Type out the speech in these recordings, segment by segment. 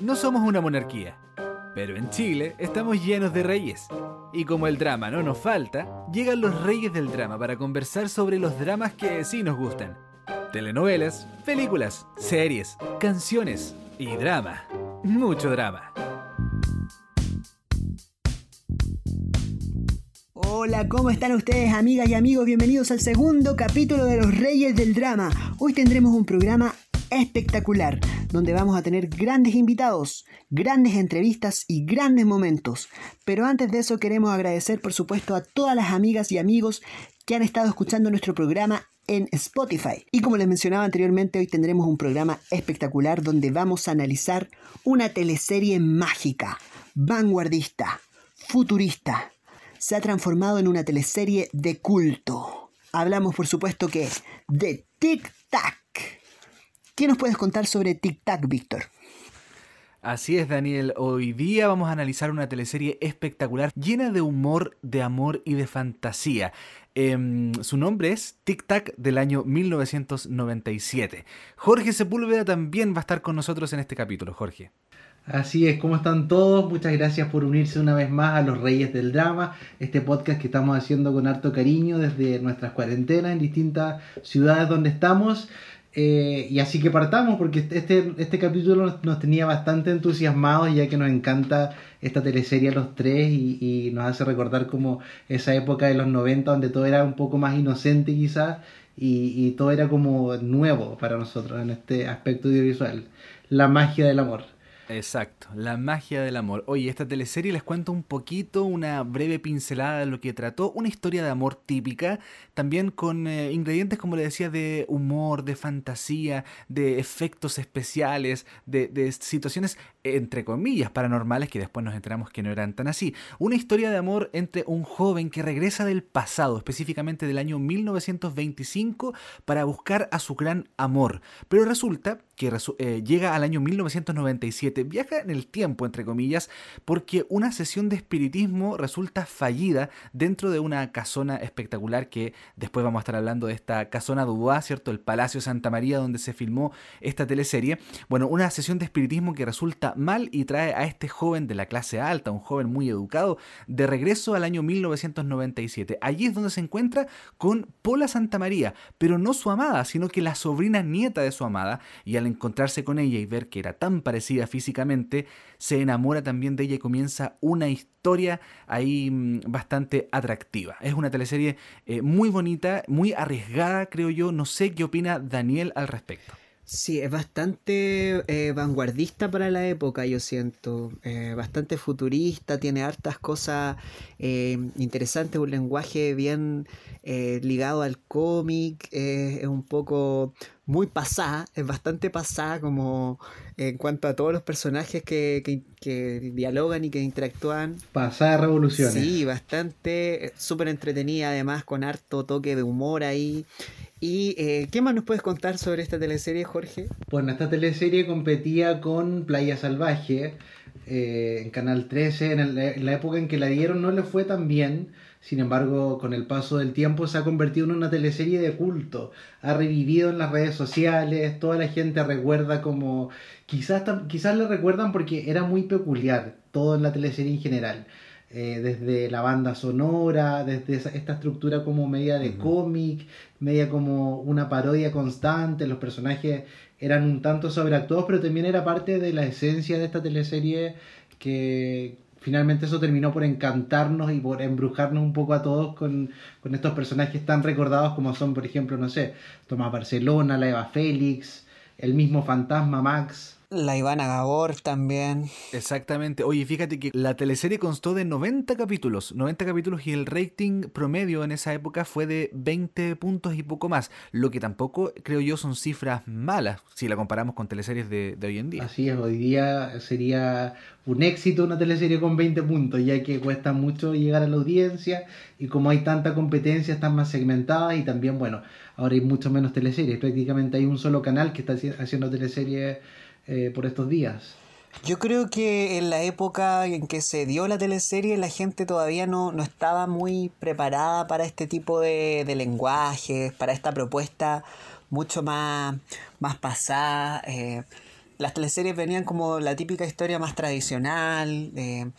no somos una monarquía, pero en Chile estamos llenos de reyes. Y como el drama no nos falta, llegan los reyes del drama para conversar sobre los dramas que sí nos gustan. Telenovelas, películas, series, canciones y drama. Mucho drama. Hola, ¿cómo están ustedes amigas y amigos? Bienvenidos al segundo capítulo de Los Reyes del Drama. Hoy tendremos un programa espectacular, donde vamos a tener grandes invitados, grandes entrevistas y grandes momentos. Pero antes de eso queremos agradecer por supuesto a todas las amigas y amigos que han estado escuchando nuestro programa en Spotify. Y como les mencionaba anteriormente, hoy tendremos un programa espectacular donde vamos a analizar una teleserie mágica, vanguardista, futurista. Se ha transformado en una teleserie de culto. Hablamos por supuesto que de Tic Tac. ¿Qué nos puedes contar sobre Tic Tac, Víctor? Así es, Daniel. Hoy día vamos a analizar una teleserie espectacular, llena de humor, de amor y de fantasía. Em, su nombre es Tic Tac del año 1997. Jorge Sepúlveda también va a estar con nosotros en este capítulo. Jorge. Así es, ¿cómo están todos? Muchas gracias por unirse una vez más a Los Reyes del Drama, este podcast que estamos haciendo con harto cariño desde nuestras cuarentenas en distintas ciudades donde estamos. Eh, y así que partamos, porque este, este capítulo nos, tenía bastante entusiasmados, ya que nos encanta esta teleserie a los tres y, nos hace recordar como esa época de los 90 donde todo era un poco más inocente quizás y, y todo era como nuevo para nosotros en este aspecto audiovisual. La magia del amor. Exacto, la magia del amor. Oye, esta teleserie les cuento un poquito, una breve pincelada de lo que trató, una historia de amor típica, también con eh, ingredientes, como le decía, de humor, de fantasía, de efectos especiales, de, de, situaciones, entre comillas, paranormales, que después nos enteramos que no eran tan así. Una historia de amor entre un joven que regresa del pasado, específicamente del año 1925, para buscar a su gran amor. Pero resulta que eh, llega al año 1997, viaja en el tiempo, entre comillas, porque una sesión de espiritismo resulta fallida dentro de una casona espectacular que después vamos a estar hablando de esta casona Dubois, ¿cierto? El Palacio Santa María donde se filmó esta teleserie. Bueno, una sesión de espiritismo que resulta mal y trae a este joven de la clase alta, un joven muy educado, de regreso al año 1997. Allí es donde se encuentra con Pola Santa María, pero no su amada, sino que la sobrina nieta de su amada, y al encontrarse con ella y ver que era tan parecida físicamente, se enamora también de ella y comienza una historia ahí mm, bastante atractiva. Es una teleserie eh, muy bonita, muy arriesgada, creo yo. No sé qué opina Daniel al respecto. Sí, es bastante eh, vanguardista para la época, yo siento. Eh, bastante futurista, tiene hartas cosas interesantes, un lenguaje bien ligado al cómic, es un poco muy pasada, es bastante pasada como en cuanto a todos los personajes que, dialogan y que interactúan. Pasada revolución. Sí, bastante, eh, súper entretenida además, con harto toque de humor ahí. ¿Y eh, qué más nos puedes contar sobre esta teleserie, Jorge? Bueno, esta teleserie competía con Playa Salvaje eh, en Canal 13. En, en, la época en que la dieron no le fue tan bien sin embargo, con el paso del tiempo se ha convertido en una teleserie de culto. Ha revivido en las redes sociales, toda la gente recuerda como... Quizás, quizás le recuerdan porque era muy peculiar, todo en la teleserie en general. Eh, desde la banda sonora, desde esta estructura como media de cómic, media como una parodia constante, los personajes eran un tanto sobreactuados, pero también era parte de la esencia de esta teleserie que, finalmente eso terminó por encantarnos y por embrujarnos un poco a todos con, estos personajes tan recordados como son, por ejemplo, no sé, Tomás Barcelona, la Eva Félix, el mismo fantasma Max, la Ivana Gabor también. Exactamente. Oye, fíjate que la teleserie constó de 90 capítulos. 90 capítulos y el rating promedio en esa época fue de 20 puntos y poco más. Lo que tampoco, creo yo, son cifras malas si la comparamos con teleseries de, hoy en día. Así es, hoy día sería un éxito una teleserie con 20 puntos, ya que cuesta mucho llegar a la audiencia y como hay tanta competencia, están más segmentadas y también, bueno, ahora hay mucho menos teleseries. Prácticamente hay un solo canal que está haciendo teleseries eh, por estos días. Yo creo que en la época en que se dio la teleserie la gente todavía no, no estaba muy preparada para este tipo de, de lenguajes, para esta propuesta mucho más, más pasada. Eh, las teleseries venían como la típica historia más tradicional. Eh,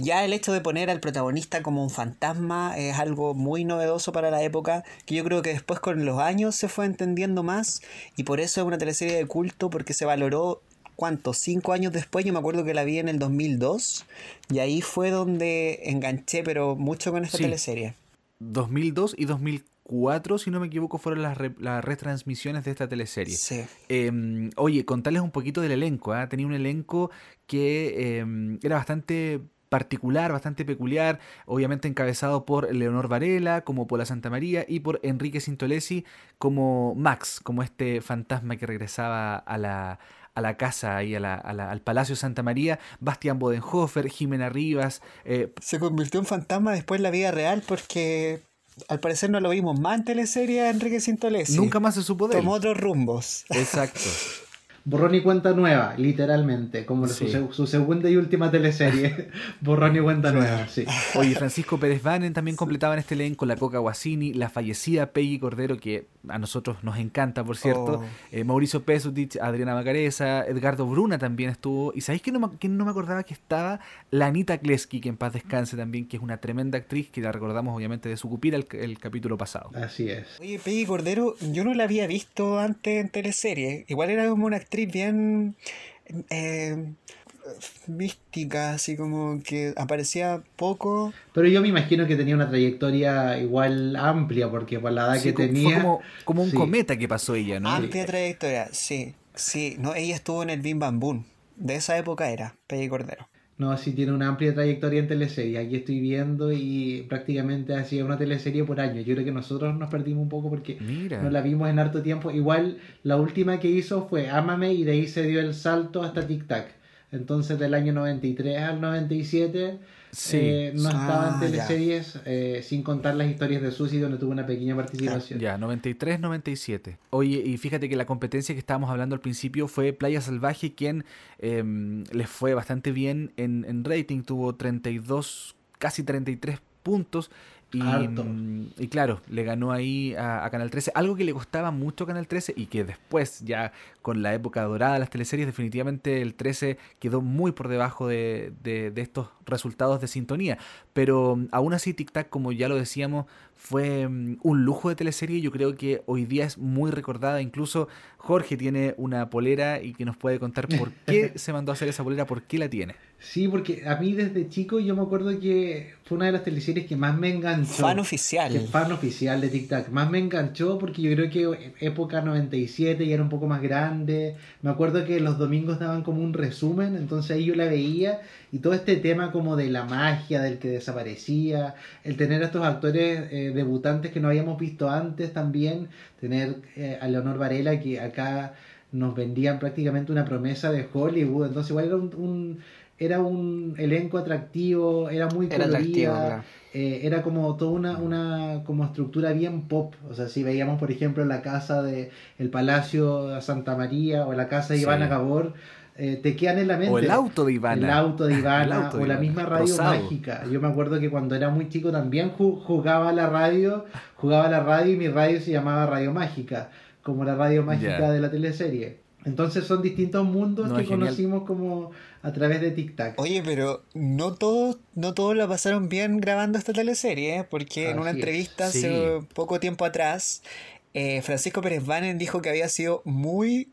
ya el hecho de poner al protagonista como un fantasma es algo muy novedoso para la época, que yo creo que después con los años se fue entendiendo más y por eso es una teleserie de culto porque se valoró ¿cuánto? Cinco años después, yo me acuerdo que la vi en el 2002 y ahí fue donde enganché pero mucho con esta teleserie. 2002 y 2004, si no me equivoco, fueron las, las retransmisiones de esta teleserie. Sí. Em, oye, contarles un poquito del elenco. ¿ah? Tenía un elenco que em, era bastante particular, bastante peculiar, obviamente encabezado por Leonor Varela como Pola Santa María y por Enrique Sintolesi como Max, como este fantasma que regresaba a la, a la casa y a la, al Palacio Santa María, Bastián Bodenhofer, Jimena Rivas. Eh, Se convirtió en fantasma después en la vida real porque al parecer no lo vimos más en teleserie Enrique Sintolesi. Nunca más se supo de Tomó otros rumbos. Exacto. Borrón y cuenta nueva, literalmente, como su, segunda y última teleserie. Borrón y cuenta nueva, sí. Oye, Francisco Pérez Vanen también completaba en este elenco la Coca Guasini, la fallecida Peggy Cordero, que a nosotros nos encanta, por cierto. Oh. Eh, Mauricio Pesutich, Adriana Macareza, Edgardo Bruna también estuvo. Y ¿sabéis que no, que no me acordaba que estaba? La Anita Kleski, que en paz descanse también, que es una tremenda actriz que la recordamos obviamente de su cupira el, el capítulo pasado. Así es. Oye, Peggy Cordero, yo no la había visto antes en teleserie. Igual era como una actriz bien eh, mística, así como que aparecía poco. Pero yo me imagino que tenía una trayectoria igual amplia, porque por la edad que tenía. como, un cometa que pasó ella, ¿no? Amplia trayectoria, sí. Sí, no, ella estuvo en el Bim Bam Boom. De esa época era, Peggy Cordero. No, sí tiene una amplia trayectoria en teleserie. Aquí estoy viendo y prácticamente hacía una teleserie por año. Yo creo que nosotros nos perdimos un poco porque no la vimos en harto tiempo. Igual la última que hizo fue Ámame y de ahí se dio el salto hasta Tic Tac. Entonces del año 93 al 97 eh, no estaba en ah, teleseries eh, sin contar las historias de Susi donde tuvo una pequeña participación. Ya, 93-97. Oye, y fíjate que la competencia que estábamos hablando al principio fue Playa Salvaje, quien eh, les fue bastante bien en, en rating, tuvo 32, casi 33 puntos y, mm, y, claro, le ganó ahí a, Canal 13, algo que le costaba mucho a Canal 13 y que después, ya con la época dorada de las teleseries, definitivamente el 13 quedó muy por debajo de, de, de estos resultados de sintonía. Pero mm, aún así, Tic Tac, como ya lo decíamos, fue mm, un lujo de teleserie. Yo creo que hoy día es muy recordada. Incluso Jorge tiene una polera y que nos puede contar por qué se mandó a hacer esa polera, por qué la tiene. Sí, porque a mí desde chico yo me acuerdo que fue una de las teleseries que más me enganchó. Fan oficial. fan oficial de Tic Tac. Más me enganchó porque yo creo que época 97 ya era un poco más grande. Me acuerdo que los domingos daban como un resumen, entonces ahí yo la veía y todo este tema como de la magia, del que desaparecía, el tener a estos actores eh, debutantes que no habíamos visto antes también, tener eh, a Leonor Varela que acá nos vendían prácticamente una promesa de Hollywood, entonces igual era un era un elenco atractivo, era muy colorida, eh, era como toda una, una como estructura bien pop. O sea, si veíamos, por ejemplo, la casa de el Palacio Santa María o la casa de Ivana Gabor, eh, te quedan en la mente. O el auto de Ivana. El auto de Ivana, o la misma radio mágica. Yo me acuerdo que cuando era muy chico también jugaba la radio, jugaba la radio y mi radio se llamaba Radio Mágica, como la radio mágica de la teleserie. Entonces son distintos mundos que conocimos como a través de TikTok. Oye, pero no todos no todos la pasaron bien grabando esta teleserie, ¿eh? porque en una entrevista hace poco tiempo atrás, eh, Francisco Pérez Vanen dijo que había sido muy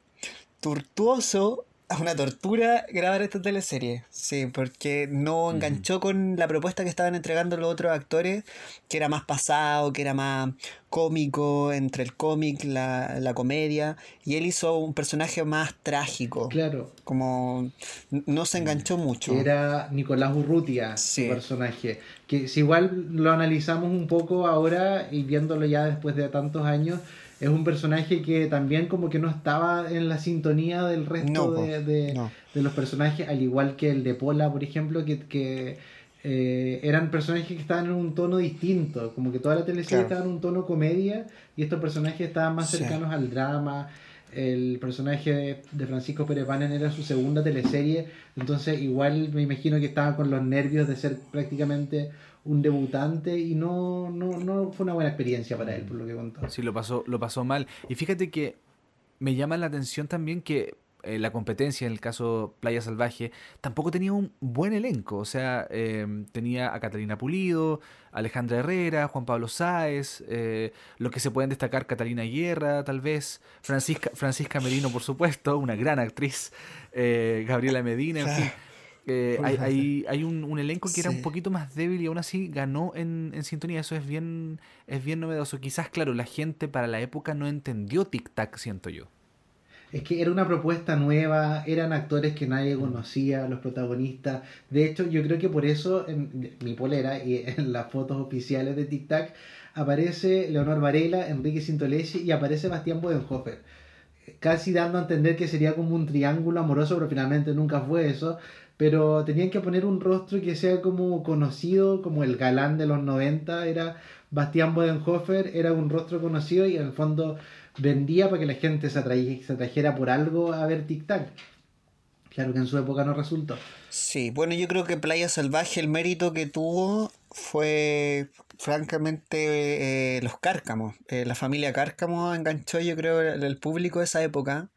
tortuoso una tortura grabar esta teleserie. Sí, porque no enganchó con la propuesta que estaban entregando los otros actores, que era más pasado, que era más cómico, entre el cómic, la, la comedia. Y él hizo un personaje más trágico. Claro. Como no se enganchó mucho. Era Nicolás Urrutia, su personaje. Que si igual lo analizamos un poco ahora y viéndolo ya después de tantos años es un personaje que también como que no estaba en la sintonía del resto de, los personajes, al igual que el de Pola, por ejemplo, que, eh, eran personajes que estaban en un tono distinto, como que toda la teleserie estaba en un tono comedia y estos personajes estaban más cercanos al drama. El personaje de, Francisco Pérez era su segunda teleserie, entonces igual me imagino que estaba con los nervios de ser prácticamente un debutante y no, no, no fue una buena experiencia para él, por lo que contó. Sí, lo pasó, lo pasó mal. Y fíjate que me llama la atención también que eh, la competencia, en el caso Playa Salvaje, tampoco tenía un buen elenco. O sea, em, tenía a Catalina Pulido, Alejandra Herrera, Juan Pablo Sáez, eh, lo que se pueden destacar Catalina Guerra, tal vez, Francisca, Francisca Merino, por supuesto, una gran actriz, eh, Gabriela Medina, en fin. hay, hay, un, elenco que era un poquito más débil y aún así ganó en, en, sintonía. Eso es bien, es bien novedoso. Quizás, claro, la gente para la época no entendió Tic Tac, siento yo. Es que era una propuesta nueva, eran actores que nadie conocía, los protagonistas. De hecho, yo creo que por eso en mi polera y en las fotos oficiales de Tic Tac aparece Leonor Varela, Enrique Sintolesi y aparece Bastián Bodenhofer. Casi dando a entender que sería como un triángulo amoroso, pero finalmente nunca fue eso. Pero tenían que poner un rostro que sea como conocido, como el galán de los 90 era Bastián Bodenhofer, era un rostro conocido y en el fondo vendía para que la gente se, atrajera por algo a ver Tic Tac. Claro que en su época no resultó. Sí, bueno, yo creo que Playa Salvaje el mérito que tuvo fue francamente eh, los Cárcamos. Eh, la familia Cárcamo enganchó yo creo el público de esa época,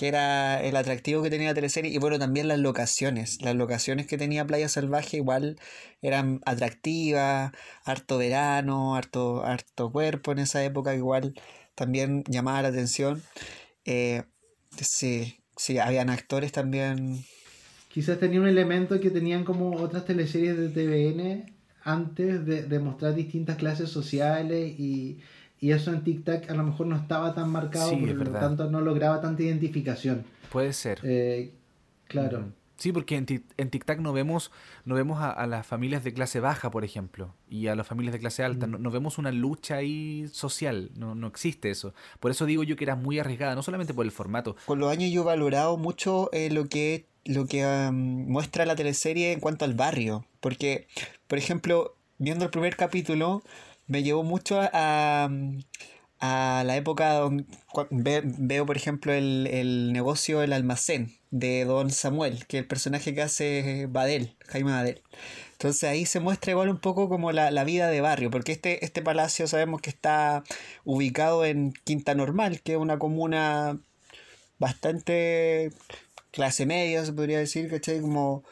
que era el atractivo que tenía la teleserie y bueno, también las locaciones. Las locaciones que tenía Playa Salvaje igual eran atractivas, harto verano, harto, harto cuerpo en esa época igual también llamaba la atención. Eh, sí, sí, habían actores también. Quizás tenía un elemento que tenían como otras teleseries de TVN antes de, mostrar distintas clases sociales y, eso en Tic Tac a lo mejor no estaba tan marcado, por lo tanto no lograba tanta identificación. Puede ser. Eh, claro. Sí, porque en, en TikTok no vemos, no vemos a, las familias de clase baja, por ejemplo, y a las familias de clase alta. Mm. No, vemos una lucha ahí social, no, no existe eso. Por eso digo yo que era muy arriesgada, no solamente por el formato. Con los años yo he valorado mucho eh, lo que, lo que muestra la teleserie en cuanto al barrio. Porque, por ejemplo, viendo el primer capítulo, me llevó mucho a a la época donde veo, por ejemplo, el, el, negocio El Almacén de Don Samuel, que es el personaje que hace Badel, Jaime Badel. Entonces ahí se muestra igual un poco como la, la, vida de barrio, porque este, este palacio sabemos que está ubicado en Quinta Normal, que es una comuna bastante clase media, se podría decir, ¿cachai? Como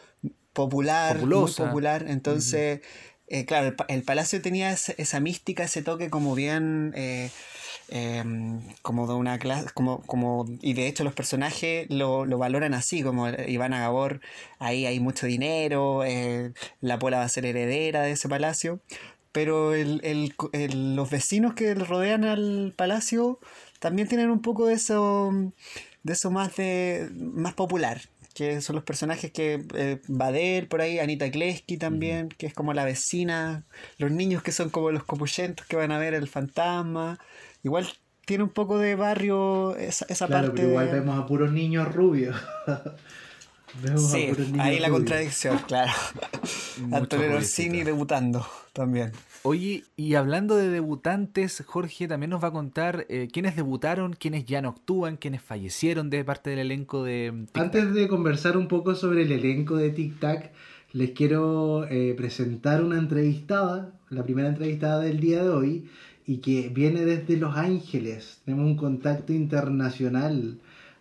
popular, muy popular. Entonces, eh, claro, el, palacio tenía esa, mística, ese toque como bien... Eh, Em, como de una clase, como, como, y de hecho los personajes lo, lo valoran así, como Ivana Gabor, ahí hay mucho dinero, eh, la Pola va a ser heredera de ese palacio, pero el, el, los vecinos que rodean al palacio también tienen un poco de eso, de eso más, de, más popular, que son los personajes que eh, por ahí, Anita Kleski también, que es como la vecina, los niños que son como los copuyentos que van a ver el fantasma, igual tiene un poco de barrio esa, esa claro, Pero igual vemos a puros niños rubios. vemos sí, ahí la contradicción, claro. Antonio Orsini debutando también. Oye, y hablando de debutantes, Jorge también nos va a contar eh, quiénes debutaron, quiénes ya no actúan, quiénes fallecieron de parte del elenco de Tic Antes de conversar un poco sobre el elenco de Tic Tac, les quiero eh, presentar una entrevistada, la primera entrevistada del día de hoy, y que viene desde Los Ángeles. Tenemos un contacto internacional.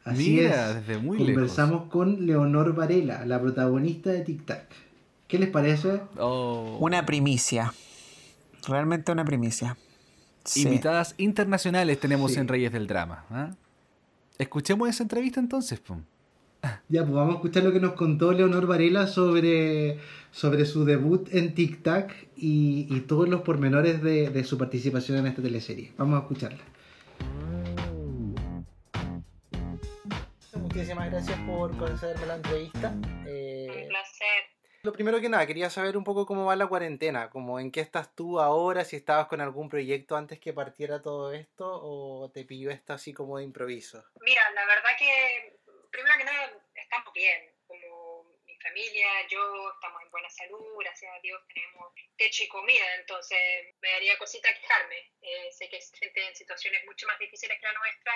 Así es. desde muy Conversamos con Leonor Varela, la protagonista de Tic Tac. ¿Qué les parece? Oh. Una primicia. Realmente una primicia. Invitadas internacionales tenemos en Reyes del Drama. ¿ah? Escuchemos esa entrevista entonces. Pum. Ya, pues vamos a escuchar lo que nos contó Leonor Varela sobre, sobre su debut en Tic Tac y, y todos los pormenores de, de, su participación en esta teleserie. Vamos a escucharla. Muchísimas gracias por concederme la entrevista. Eh, un placer. Lo primero que nada, quería saber un poco cómo va la cuarentena, como en qué estás tú ahora, si estabas con algún proyecto antes que partiera todo esto o te pilló esto así como de improviso. Mira, la verdad que primero que nada, estamos bien. Familia, yo, estamos en buena salud, gracias a Dios tenemos techo y comida, entonces me daría cosita quejarme. Eh, sé que gente en situaciones mucho más difíciles que la nuestra.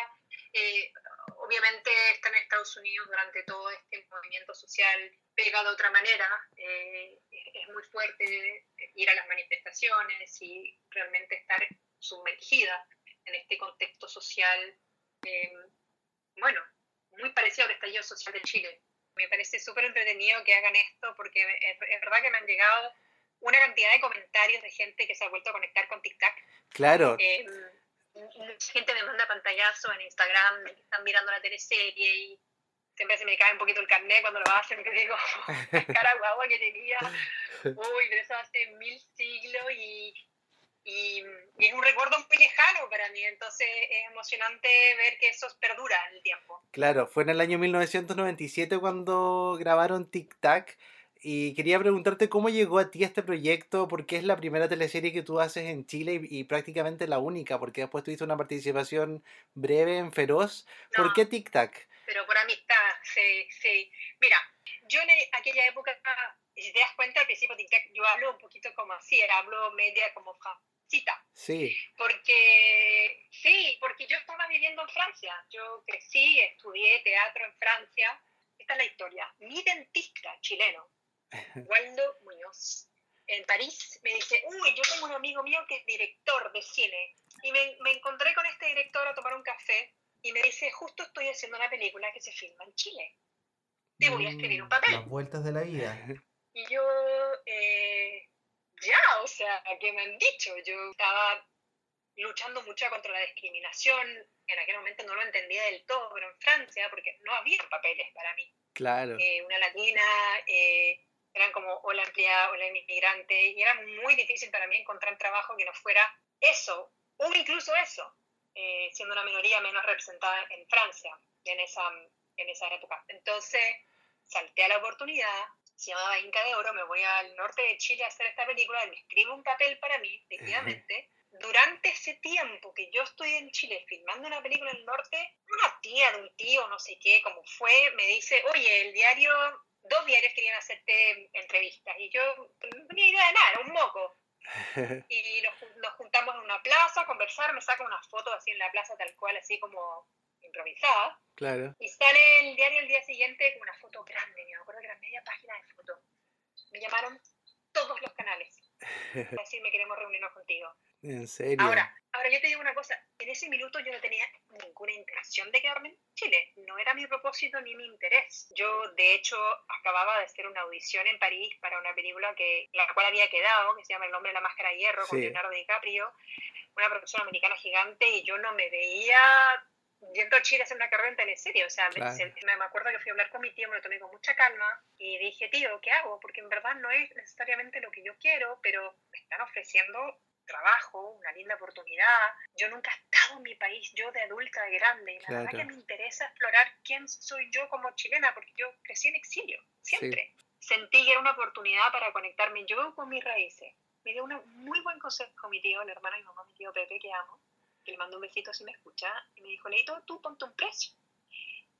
Eh, obviamente están en Estados Unidos durante todo este movimiento social pega de otra manera. Eh, es muy fuerte ir a las manifestaciones y realmente estar sumergida en este contexto social. bueno, muy parecido al estallido social de Chile. Me parece súper entretenido que hagan esto porque es, es, verdad que me han llegado una cantidad de comentarios de gente que se ha vuelto a conectar con TikTok. Claro. Eh, mucha gente me manda pantallazo en Instagram de que están mirando la teleserie y siempre se me cae un poquito el carnet cuando lo hacen y digo, cara guagua que tenía, uy, pero eso hace mil siglos y, y, es un recuerdo muy lejano para mí, entonces es emocionante ver que eso perdura en el tiempo. Claro, fue en el año 1997 cuando grabaron Tic Tac. Y quería preguntarte cómo llegó a ti este proyecto, porque es la primera teleserie que tú haces en Chile y, prácticamente la única, porque después tuviste una participación breve en Feroz. ¿Por qué Tic Tac? Pero por amistad, sí, sí. Mira, yo en aquella época, si te das cuenta, al principio yo hablo un poquito como así, hablo media como francita. Sí. Porque, sí, porque yo estaba viviendo en Francia. Yo crecí, estudié teatro en Francia. Esta es la historia. Mi dentista chileno Waldo Muñoz, en París, me dice, uy, yo tengo un amigo mío que es director de cine. Y me, me encontré con este director a tomar un café y me dice, justo estoy haciendo una película que se filma en Chile. Te voy a escribir un mm, papel. Las vueltas de la vida. Y yo, eh, ya, o sea, ¿qué me han dicho? Yo estaba luchando mucho contra la discriminación. En aquel momento no lo entendía del todo, pero en Francia, porque no había papeles para mí. Claro. Eh, una latina, eh, eran como o la empleada o la inmigrante, y era muy difícil para mí encontrar trabajo que no fuera eso, o incluso eso, eh, siendo una minoría menos representada en Francia en esa, en esa época. Entonces, salté a la oportunidad, se llamaba Inca de Oro, me voy al norte de Chile a hacer esta película, me escribe un papel para mí, efectivamente. Durante ese tiempo que yo estoy en Chile filmando una película en el norte, una tía de un tío, no sé qué, como fue, me dice, oye, el diario dos diarios querían hacerte entrevistas y yo no tenía idea de nada, era un moco. Y nos, juntamos en una plaza a conversar, me sacan unas fotos así en la plaza tal cual, así como improvisada. Claro. Y sale el diario el día siguiente con una foto grande, me acuerdo que era media página de fotos. Me llamaron todos los canales. Así me queremos reunirnos contigo. ¿En serio? Ahora, ahora yo te digo una cosa, en ese minuto yo no tenía ninguna intención de quedarme en Chile, no era mi propósito ni mi interés. Yo, de hecho, acababa de hacer una audición en París para una película que la cual había quedado, que se llama El nombre de la máscara de hierro, con Leonardo DiCaprio, una producción americana gigante, y yo no me veía yendo a Chile a hacer una carrera en teleserie. O sea, me, me, acuerdo que fui a hablar con mi tío, me lo tomé con mucha calma y dije, tío, ¿qué hago? Porque en verdad no es necesariamente lo que yo quiero, pero me están ofreciendo trabajo, una linda oportunidad. Yo nunca he estado en mi país, yo de adulta, de grande, y la verdad que me interesa explorar quién soy yo como chilena, porque yo crecí en exilio, siempre. Sentí que era una oportunidad para conectarme yo con mis raíces. Me dio un muy buen consejo mi tío, el hermano mi mamá, mi tío Pepe, que amo, que le mando un besito si me escucha, y me dijo, Leito, tú ponte un precio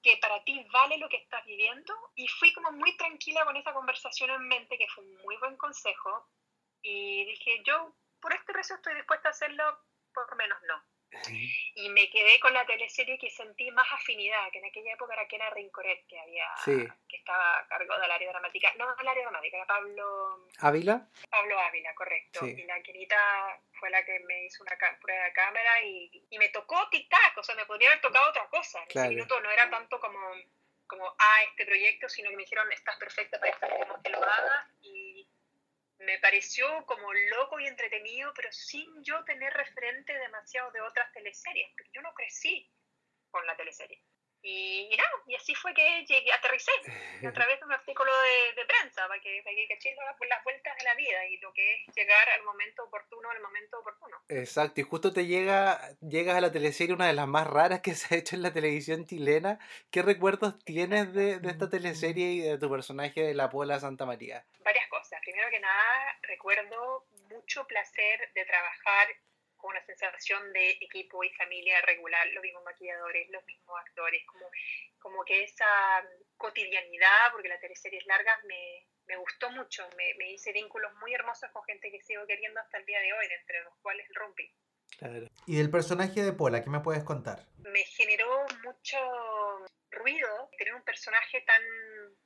que para ti vale lo que estás viviendo y fui como muy tranquila con esa conversación en mente, que fue un muy buen consejo. Y dije, yo por este precio estoy dispuesta a hacerlo, por menos no. Y me quedé con la teleserie que sentí más afinidad, que en aquella época era Kena Rincoret, que había que estaba a cargo del área dramática. No, del área dramática, era Pablo... ¿Ávila? Pablo Ávila, correcto. Y la Kenita fue la que me hizo una prueba de cámara y, y me tocó tic-tac, o sea, me podría haber tocado otra cosa. En ese minuto no era tanto como, como, ah, este proyecto, sino que me dijeron, estás perfecta para estar como que lo hagas y me pareció como loco y entretenido, pero sin yo tener referente demasiado de otras teleseries, porque yo no crecí con la teleserie. Y, y, y así fue que llegué, aterricé a través de un artículo de, prensa para que, para que caché las vueltas de la vida y lo que es llegar al momento oportuno, al momento oportuno. Exacto, y justo te llega, llegas a la teleserie, una de las más raras que se ha hecho en la televisión chilena. ¿Qué recuerdos tienes de, de esta teleserie y de tu personaje de la Pola Santa María? Varias. Primero que nada, recuerdo mucho placer de trabajar con una sensación de equipo y familia regular, los mismos maquilladores, los mismos actores, como, como que esa cotidianidad, porque la teleserie es larga, me, me gustó mucho, me, me, hice vínculos muy hermosos con gente que sigo queriendo hasta el día de hoy, entre los cuales el Rumpi. Claro. ¿Y del personaje de Pola, qué me puedes contar? Me generó mucho ruido tener un personaje tan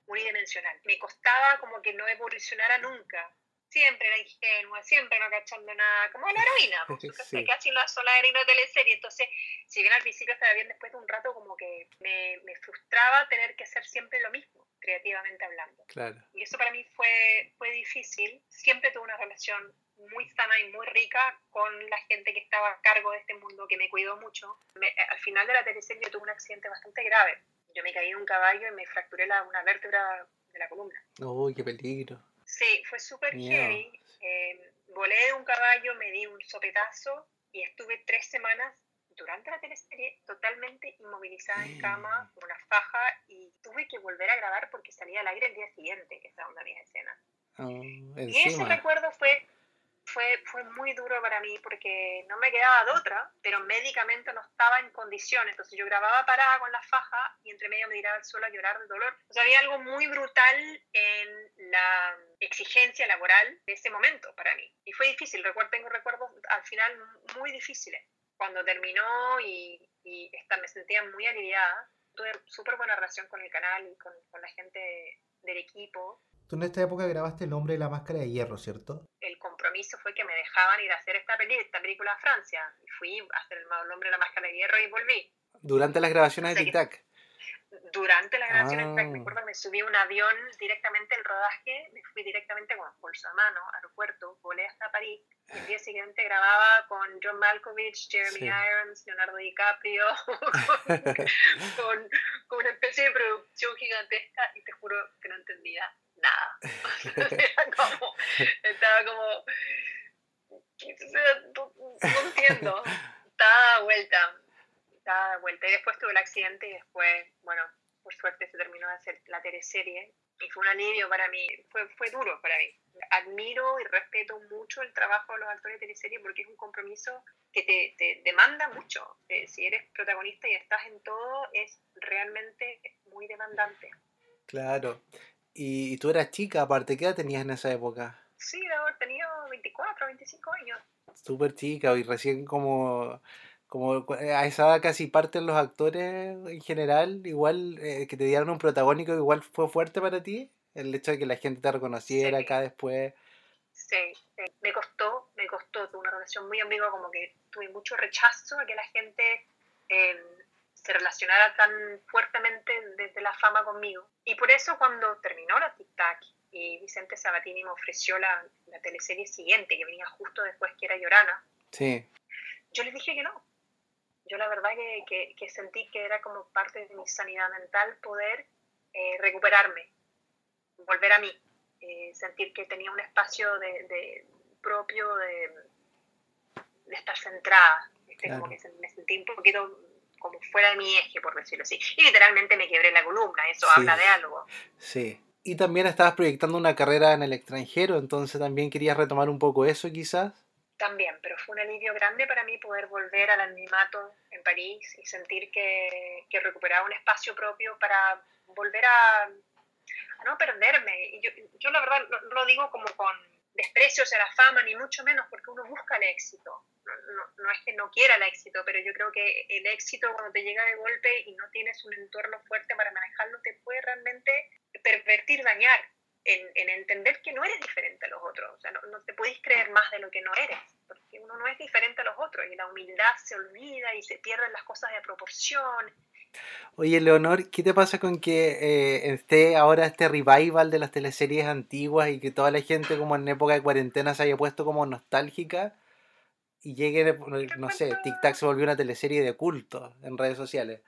unidimensional. Me costaba como que no evolucionara nunca siempre era ingenua, siempre no cachando nada, como la heroína, pues, Sí. casi una sola heroína de teleserie. Entonces, si bien al principio estaba bien, después de un rato como que me, me frustraba tener que hacer siempre lo mismo, creativamente hablando. Claro. Y eso para mí fue, fue difícil. Siempre tuve una relación muy sana y muy rica con la gente que estaba a cargo de este mundo, que me cuidó mucho. Me- al final de la teleserie yo tuve un accidente bastante grave. Yo me caí de un caballo y me fracturé la, una vértebra de la columna. Uy, qué peligro. Sí, fue súper heavy. Eh, volé de un caballo, me di un sopetazo y estuve tres semanas durante la teleserie totalmente inmovilizada en cama, con una faja, y tuve que volver a grabar porque salía al aire el día siguiente, que estaban mis escenas. Ah, Y ese recuerdo fue, fue, fue muy duro para mí porque no me quedaba de otra, pero médicamente no estaba en condiciones. Entonces yo grababa parada con la faja y entre medio me tiraba al suelo a llorar de dolor. O sea, había algo muy brutal en la exigencia laboral de ese momento para mí. Y fue difícil, recuerdo, tengo recuerdos al final muy difíciles. Cuando terminó y, y me sentía muy aliviada, tuve súper buena relación con el canal y con, con la gente del equipo. Tú en esta época grabaste El hombre de la máscara de hierro, ¿cierto? el compromiso fue que me dejaban ir a hacer esta, peli esta película a Francia. Y fui a hacer el mal nombre de la máscara de hierro y volví. Durante las grabaciones de. Tic Tac. Durante las grabaciones, Ah. me acuerdo que me subí a un avión directamente el rodaje, me fui directamente con bolsa a mano, aeropuerto, volé hasta París. Y el día siguiente grababa con John Malkovich, Jeremy Sí. Irons, Leonardo DiCaprio, con, con- con una especie de producción gigantesca y te juro que no entendía nada. Era como, estaba como, ¿qué- o sea, no, entiendo. Estaba de vuelta, estaba de vuelta. Y después tuve el accidente y después, bueno, por suerte se terminó de hacer la teleserie y fue un alivio para mí, fue, fue duro para mí. Admiro y respeto mucho el trabajo de los actores de teleserie porque es un compromiso que te, te demanda mucho. Eh, si eres protagonista y estás en todo, es realmente muy demandante. Claro. Y, y tú eras chica, aparte, ¿qué edad tenías en esa época? Sí, de haber tenido 24, 25 años. Súper chica y recién como, como cu- a esa edad casi parten los actores en general, igual eh, que te dieran un protagónico, igual fue fuerte para ti, el hecho de que la gente te reconociera Sí. acá después. Sí, sí. me costó, me costó, tuve una relación muy ambigua, como que tuve mucho rechazo a que la gente eh, se relacionara tan fuertemente desde la fama conmigo. Y por eso cuando terminó la Tic Tac y Vicente Sabatini me ofreció la, la teleserie siguiente, que venía justo después, que era Llorana, Sí, yo les dije que no. Yo la verdad que, que- que sentí que era como parte de mi sanidad mental poder eh, recuperarme, volver a mí, eh, sentir que tenía un espacio de, de- propio de, de estar centrada. ¿viste? Como que me sentí un poquito como fuera de mi eje, por decirlo así. Y literalmente me quebré la columna, eso Sí. habla de algo. sí. Y también estabas proyectando una carrera en el extranjero, entonces también querías retomar un poco eso quizás. También, pero fue un alivio grande para mí poder volver al anonimato en París y sentir que, que recuperaba un espacio propio para volver a, a no perderme. Y yo, yo la verdad no lo digo como con desprecio hacia la fama, ni mucho menos, porque uno busca el éxito. No, no- no es que no quiera el éxito, pero yo creo que el éxito cuando te llega de golpe y no tienes un entorno fuerte para manejarlo, te puede realmente pervertir, dañar en, en entender que no eres diferente a los otros. O sea, no, no te podéis creer más de lo que no eres, porque uno no es diferente a los otros y la humildad se olvida y se pierden las cosas de proporción. Oye, Leonor, ¿qué te pasa con que eh, esté ahora este revival de las teleseries antiguas y que toda la gente como en época de cuarentena se haya puesto como nostálgica y llegue, no sé, Tic Tac se volvió una teleserie de culto en redes sociales?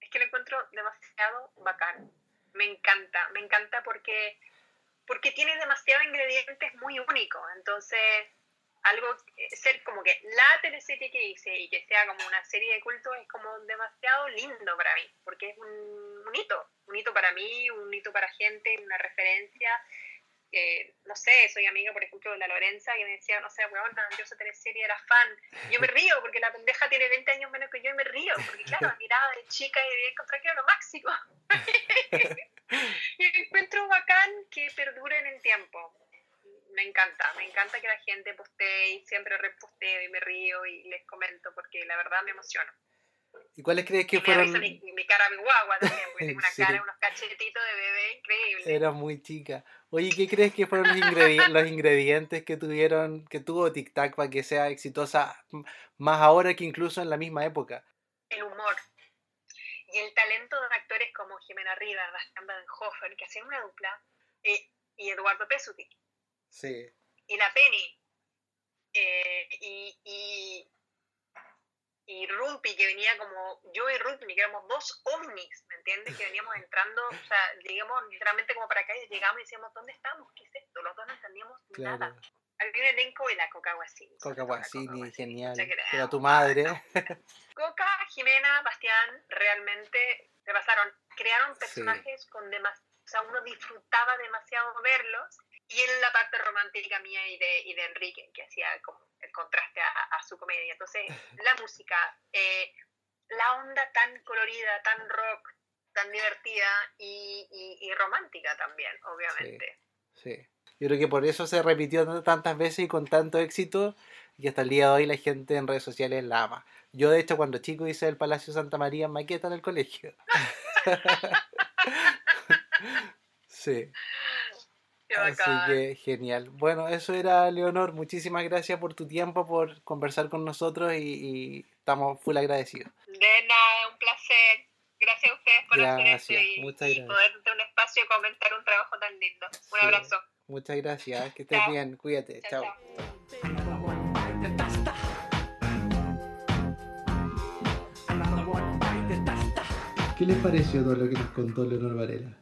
Es que lo encuentro demasiado bacán. Me encanta, me encanta porque, porque tiene demasiados ingredientes muy únicos. Entonces, algo, ser como que la teleserie que hice y que sea como una serie de culto es como demasiado lindo para mí, porque es un, un hito, un hito para mí, un hito para gente, una referencia. Eh, no sé, soy amiga, por ejemplo, de la Lorenza, que me decía, no sé, weón, yo esa teleserie era fan. Yo me río porque la pendeja tiene 20 años menos que yo y me río, porque claro, miraba de chica y de encontrar que era lo máximo. y encuentro bacán que perdure en el tiempo. Me encanta, me encanta que la gente postee y siempre reposteo y me río y les comento porque la verdad me emociona. ¿Y cuáles crees que y me fueron...? mi, mi cara mi guagua también, porque tengo una Sí. cara, unos cachetitos de bebé increíble. Era muy chica. Oye, ¿qué crees que fueron los, ingredi- los ingredientes que tuvieron, que tuvo Tic Tac para que sea exitosa más ahora que incluso en la misma época? el humor y el talento de actores como Jimena Rivas, Bastián Badenhofer, que hacían una dupla, eh, y Eduardo Pesuti, Sí. y la Penny, eh, y, y, y Rumpi, que venía como, yo y Rumpi, que éramos dos ovnis, ¿me entiendes? Que veníamos entrando, o sea, llegamos literalmente como para acá y llegamos y decíamos, ¿dónde estamos? ¿Qué es esto? Los dos no entendíamos Claro. nada. Había un elenco de la Coca Guasini. Coca Guasini, genial. Era tu madre. Coca, Jimena, Bastián, realmente se pasaron. Crearon Sí. personajes con demasiado. O sea, uno disfrutaba demasiado verlos. Y en la parte romántica mía y de, y de Enrique, que hacía como el contraste a, a su comedia. Entonces, la música, eh, la onda tan colorida, tan rock, tan divertida y, y- y romántica también, obviamente. Sí. Yo creo que por eso se repitió tantas veces y con tanto éxito y hasta el día de hoy la gente en redes sociales la ama. Yo de hecho cuando chico hice el Palacio Santa María en maqueta en el colegio. sí, Qué así bacán. que genial. Bueno, eso era Leonor. Muchísimas gracias por tu tiempo, por conversar con nosotros y, y estamos full agradecidos. De nada, un placer. Gracias a ustedes por hacer esto Gracias, y, muchas y gracias. poder tener un espacio y comentar un trabajo tan lindo. Un Sí. abrazo. Muchas gracias, que estés Chao. bien, cuídate, Chao, chao. chao. ¿Qué les pareció todo lo que nos contó Leonor Varela?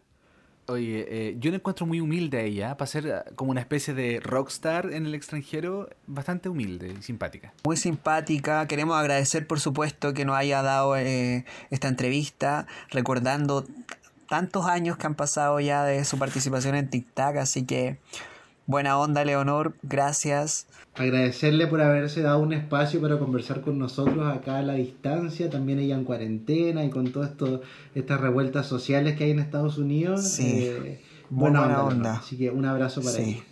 Oye, eh, yo la encuentro muy humilde a ella, para ser eh, como una especie de rockstar en el extranjero, bastante humilde y simpática. Muy simpática. Queremos agradecer, por supuesto, que nos haya dado eh, esta entrevista, recordando tantos años que han pasado ya de su participación en TikTok. Así que, buena onda, Leonor. Gracias. Agradecerle por haberse dado un espacio para conversar con nosotros acá a la distancia, también ella en cuarentena y con todas estas revueltas sociales que hay en Estados Unidos. Sí, eh, buena, buena onda, onda. Así que un abrazo para Sí. ella.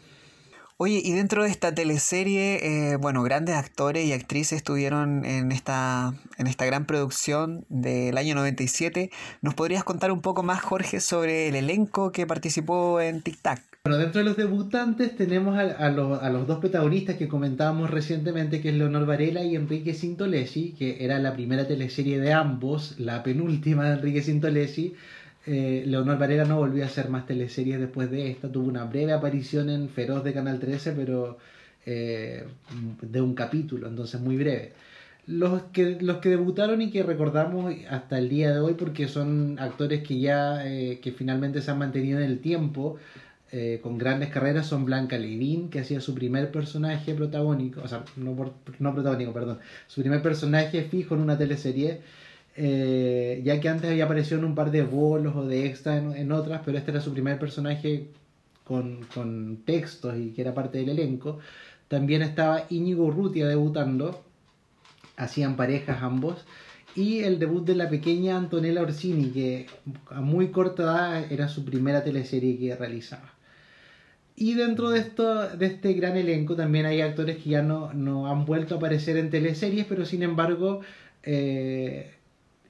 Oye, y dentro de esta teleserie, eh, bueno, grandes actores y actrices estuvieron en esta, en esta gran producción del año 97. ¿Nos podrías contar un poco más, Jorge, sobre el elenco que participó en TikTok? Bueno, dentro de los debutantes tenemos a, los dos protagonistas que comentábamos recientemente, que es Leonor Varela y Enrique Sintolesi, que era la primera teleserie de ambos, la penúltima de Enrique Sintolesi. Eh, Leonor Varela no volvió a hacer más teleseries después de esta, tuvo una breve aparición en Feroz de Canal 13, pero eh, de un capítulo, entonces muy breve. Los que, los que debutaron y que recordamos hasta el día de hoy, porque son actores que ya eh, que finalmente se han mantenido en el tiempo, eh, con grandes carreras son Blanca Levin, que hacía su primer personaje protagónico, o sea, no, por- no protagónico, perdón, su primer personaje fijo en una teleserie, eh, ya que antes había aparecido en un par de bolos o de extra en, en otras, pero este era su primer personaje con, con textos y que era parte del elenco. También estaba Íñigo Urrutia debutando, hacían parejas ambos. Y el debut de la pequeña Antonella Orsini, que a muy corta edad era su primera teleserie que realizaba. Y dentro de, esto, de este gran elenco también hay actores que ya no, no han vuelto a aparecer en teleseries, pero sin embargo eh,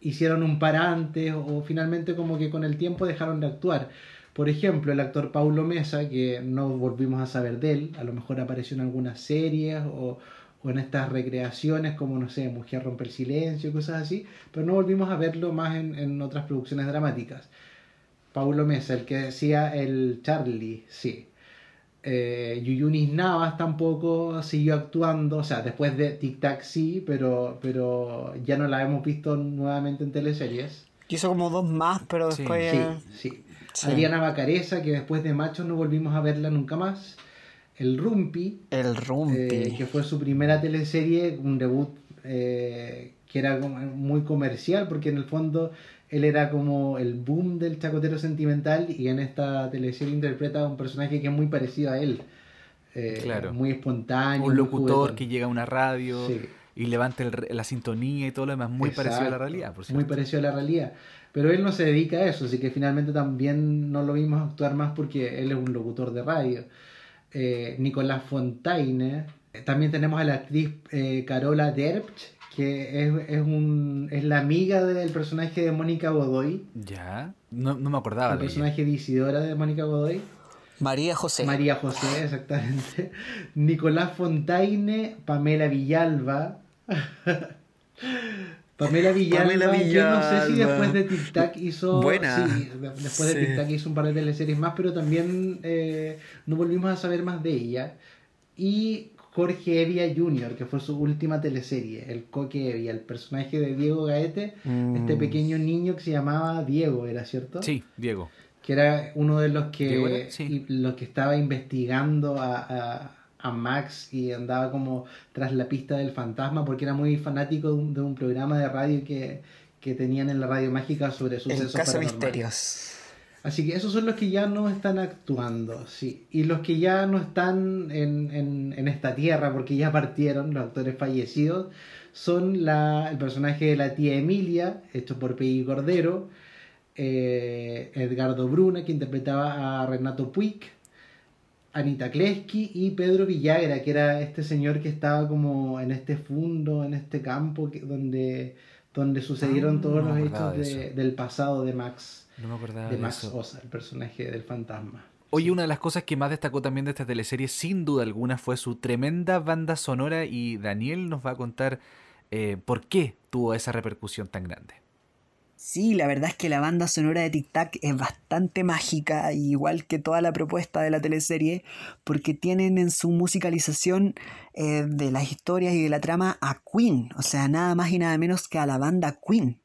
hicieron un par antes o finalmente como que con el tiempo dejaron de actuar. Por ejemplo, el actor Paulo Mesa, que no volvimos a saber de él, a lo mejor apareció en algunas series o, o en estas recreaciones como, no sé, Mujer rompe el silencio, cosas así, pero no volvimos a verlo más en, en otras producciones dramáticas. Paulo Mesa, el que decía el Charlie, sí. Eh, Yuyunis Navas tampoco siguió actuando, o sea, después de Tic Tac sí, pero, pero ya no la hemos visto nuevamente en teleseries. Hizo como dos más, pero Sí, después... Sí, eh, sí. sí. Adriana Bacareza, que después de Machos no volvimos a verla nunca más. El Rumpi, El Rumpi. eh, que fue su primera teleserie, un debut eh, que era muy comercial, porque en el fondo él era como el boom del chacotero sentimental y en esta teleserie interpreta a un personaje que es muy parecido a él. Eh, Claro. Muy espontáneo. Un locutor que llega a una radio Sí. y levanta el la sintonía y todo lo demás, muy parecido a la realidad, por Muy parecido a la realidad. Pero él no se dedica a eso, así que finalmente también no lo vimos actuar más porque él es un locutor de radio. Eh, Nicolás Fontaine. Eh, También tenemos a la actriz eh, Carola Derbch, que es, es, un, es la amiga del personaje de Mónica Godoy. Ya, no, no me acordaba. El personaje de Isidora de Mónica Godoy. María José. María José, exactamente. Nicolás Fontaine, Pamela Villalba. Pamela Villalba, que no sé si después de Tic Tac hizo. Buena. Sí, después de Tic Tac hizo un par de teleseries más, pero también eh, no volvimos a saber más de ella. Y Jorge Evia Jr., que fue su última teleserie, el Coque Evia, el personaje de Diego Gaete, este pequeño niño que se llamaba Diego, ¿era cierto? Sí, Diego. Que era uno de los que, los que estaba investigando a, a, Max y andaba como tras la pista del fantasma porque era muy fanático de un, programa de radio que, que, tenían en la radio mágica sobre sucesos el caso misterios Así que esos son los que ya no están actuando, sí. Y los que ya no están en, en, en esta tierra porque ya partieron, los actores fallecidos, son la, el personaje de la tía Emilia, hecho por Peggy Cordero, eh, Edgardo Bruna, que interpretaba a Renato Puig, Anita Kleski y Pedro Villagra, que era este señor que estaba como en este fundo, en este campo donde, donde sucedieron ah, todos los hechos del pasado de Max. No me acordaba de, Max Osa, el personaje del fantasma. Oye, una de las cosas que más destacó también de esta teleserie, sin duda alguna, fue su tremenda banda sonora y Daniel nos va a contar eh, por qué tuvo esa repercusión tan grande. Sí, la verdad es que la banda sonora de Tic Tac es bastante mágica, igual que toda la propuesta de la teleserie, porque tienen en su musicalización eh, de las historias y de la trama a Queen, o sea, nada más y nada menos que a la banda Queen.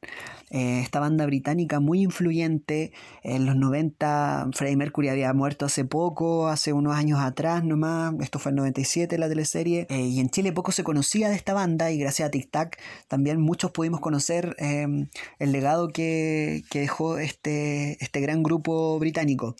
Eh, esta banda británica muy influyente. En los 90 Freddie Mercury había muerto hace poco, hace unos años atrás nomás, esto fue en 97 la teleserie, eh, y en Chile poco se conocía de esta banda y gracias a Tic Tac también muchos pudimos conocer el legado que, que dejó este, este gran grupo británico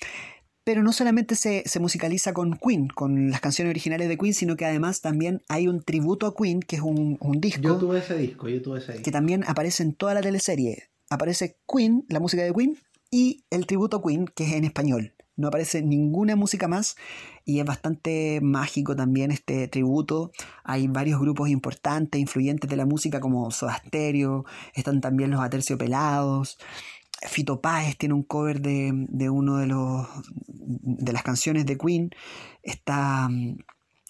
pero no solamente se, musicaliza con Queen, con las canciones originales de Queen, sino que además también hay un tributo a Queen, que es un, disco. Yo tuve ese disco, yo tuve ese disco. Que también aparece en toda la teleserie. Aparece Queen, la música de Queen, y el tributo a Queen, que es en español. No aparece ninguna música más y es bastante mágico también este tributo. Hay varios grupos importantes, influyentes de la música como Soda Stereo, están también los Aterciopelados, Fito Páez tiene un cover de, de uno de los de las canciones de Queen. Está mm,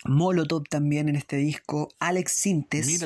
Molotov también en este disco. Alex Sintes.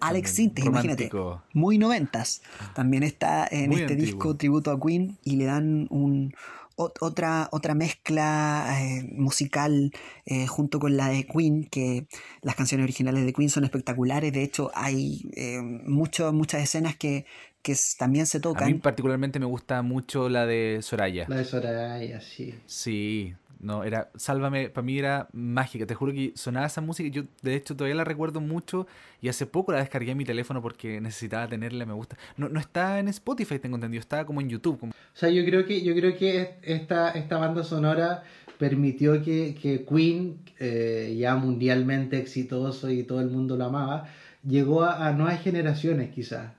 Alex, Sintes, imagínate. Muy noventas. También está en este disco tributo a Queen y le dan un, otra, otra mezcla eh, musical eh, junto con la de Queen, que las canciones originales de Queen son espectaculares. De hecho, hay eh, muchas escenas que que también se tocan. A mí particularmente me gusta mucho la de Soraya. La de Soraya, sí. Sí, no, era, Sálvame, para mí era mágica, te juro que sonaba esa música, yo de hecho todavía la recuerdo mucho y hace poco la descargué en mi teléfono porque necesitaba tenerla, me gusta. No, no está en Spotify, tengo entendido, está como en YouTube. O sea, yo creo que, yo creo que esta, esta banda sonora permitió que, que Queen, eh, ya mundialmente exitoso y todo el mundo lo amaba, llegó a, a nuevas generaciones quizás.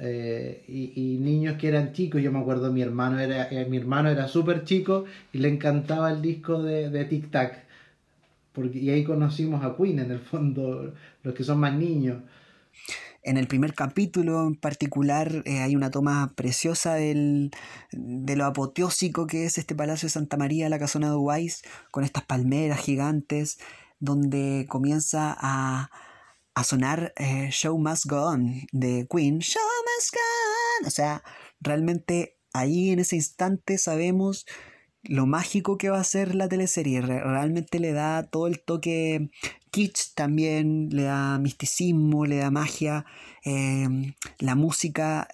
Eh, y, niños que eran chicos, yo me acuerdo mi hermano era, eh, mi hermano era súper chico y le encantaba el disco de, de Tic Tac. Porque, y ahí conocimos a Queen en el fondo, los que son más niños. En el primer capítulo en particular eh, hay una toma preciosa del, de lo apoteósico que es este Palacio de Santa María, la casona de Weiss, con estas palmeras gigantes, donde comienza a, a sonar eh, Show Must Go On de Queen. Show Must Go On. O sea, realmente ahí en ese instante sabemos lo mágico que va a ser la teleserie. Realmente le da todo el toque kitsch también, le da misticismo, le da magia. Em, la música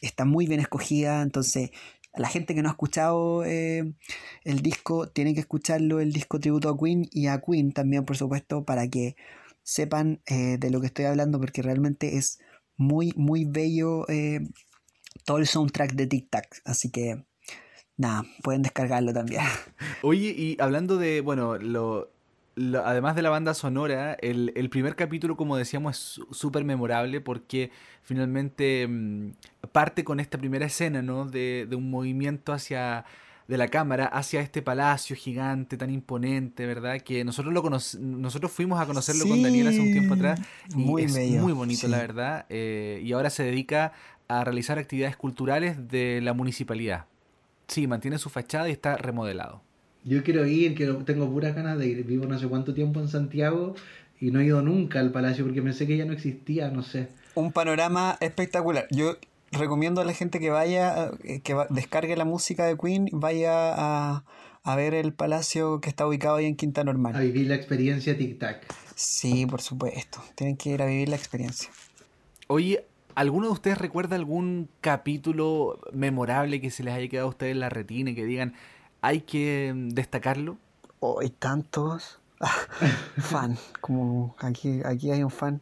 está muy bien escogida, entonces la gente que no ha escuchado eh, el disco tiene que escucharlo, el disco tributo a Queen y a Queen también, por supuesto, para que sepan eh, de lo que estoy hablando porque realmente es muy, muy bello eh, todo el soundtrack de Tic Tac. Así que, nada, pueden descargarlo también. Oye, y hablando de, bueno, lo, además de la banda sonora, el, primer capítulo, como decíamos, es súper memorable porque finalmente mm, parte con esta primera escena, ¿no? De, de un movimiento hacia de la cámara hacia este palacio gigante tan imponente, ¿verdad? Que nosotros lo nosotros fuimos a conocerlo con Daniel hace un tiempo atrás y Muy es bello, muy bonito, la verdad. eh, y ahora se dedica a realizar actividades culturales de la municipalidad. Sí, mantiene su fachada y está remodelado. Yo quiero ir, quiero, tengo puras ganas de ir. Vivo no sé cuánto tiempo en Santiago y no he ido nunca al palacio porque pensé que ya no existía, no sé. Un panorama espectacular. Yo recomiendo a la gente que vaya, eh, que va- descargue la música de Queen, vaya a, a ver el palacio que está ubicado ahí en Quinta A Normal. vivir la experiencia Tic Tac. Sí, por supuesto. Tienen que ir a vivir la experiencia. Oye, ¿alguno de ustedes recuerda algún capítulo memorable que se les haya quedado a ustedes en la retina y que digan, hay que mm, destacarlo? Oh, hay tantos. fan, como aquí, aquí hay un fan.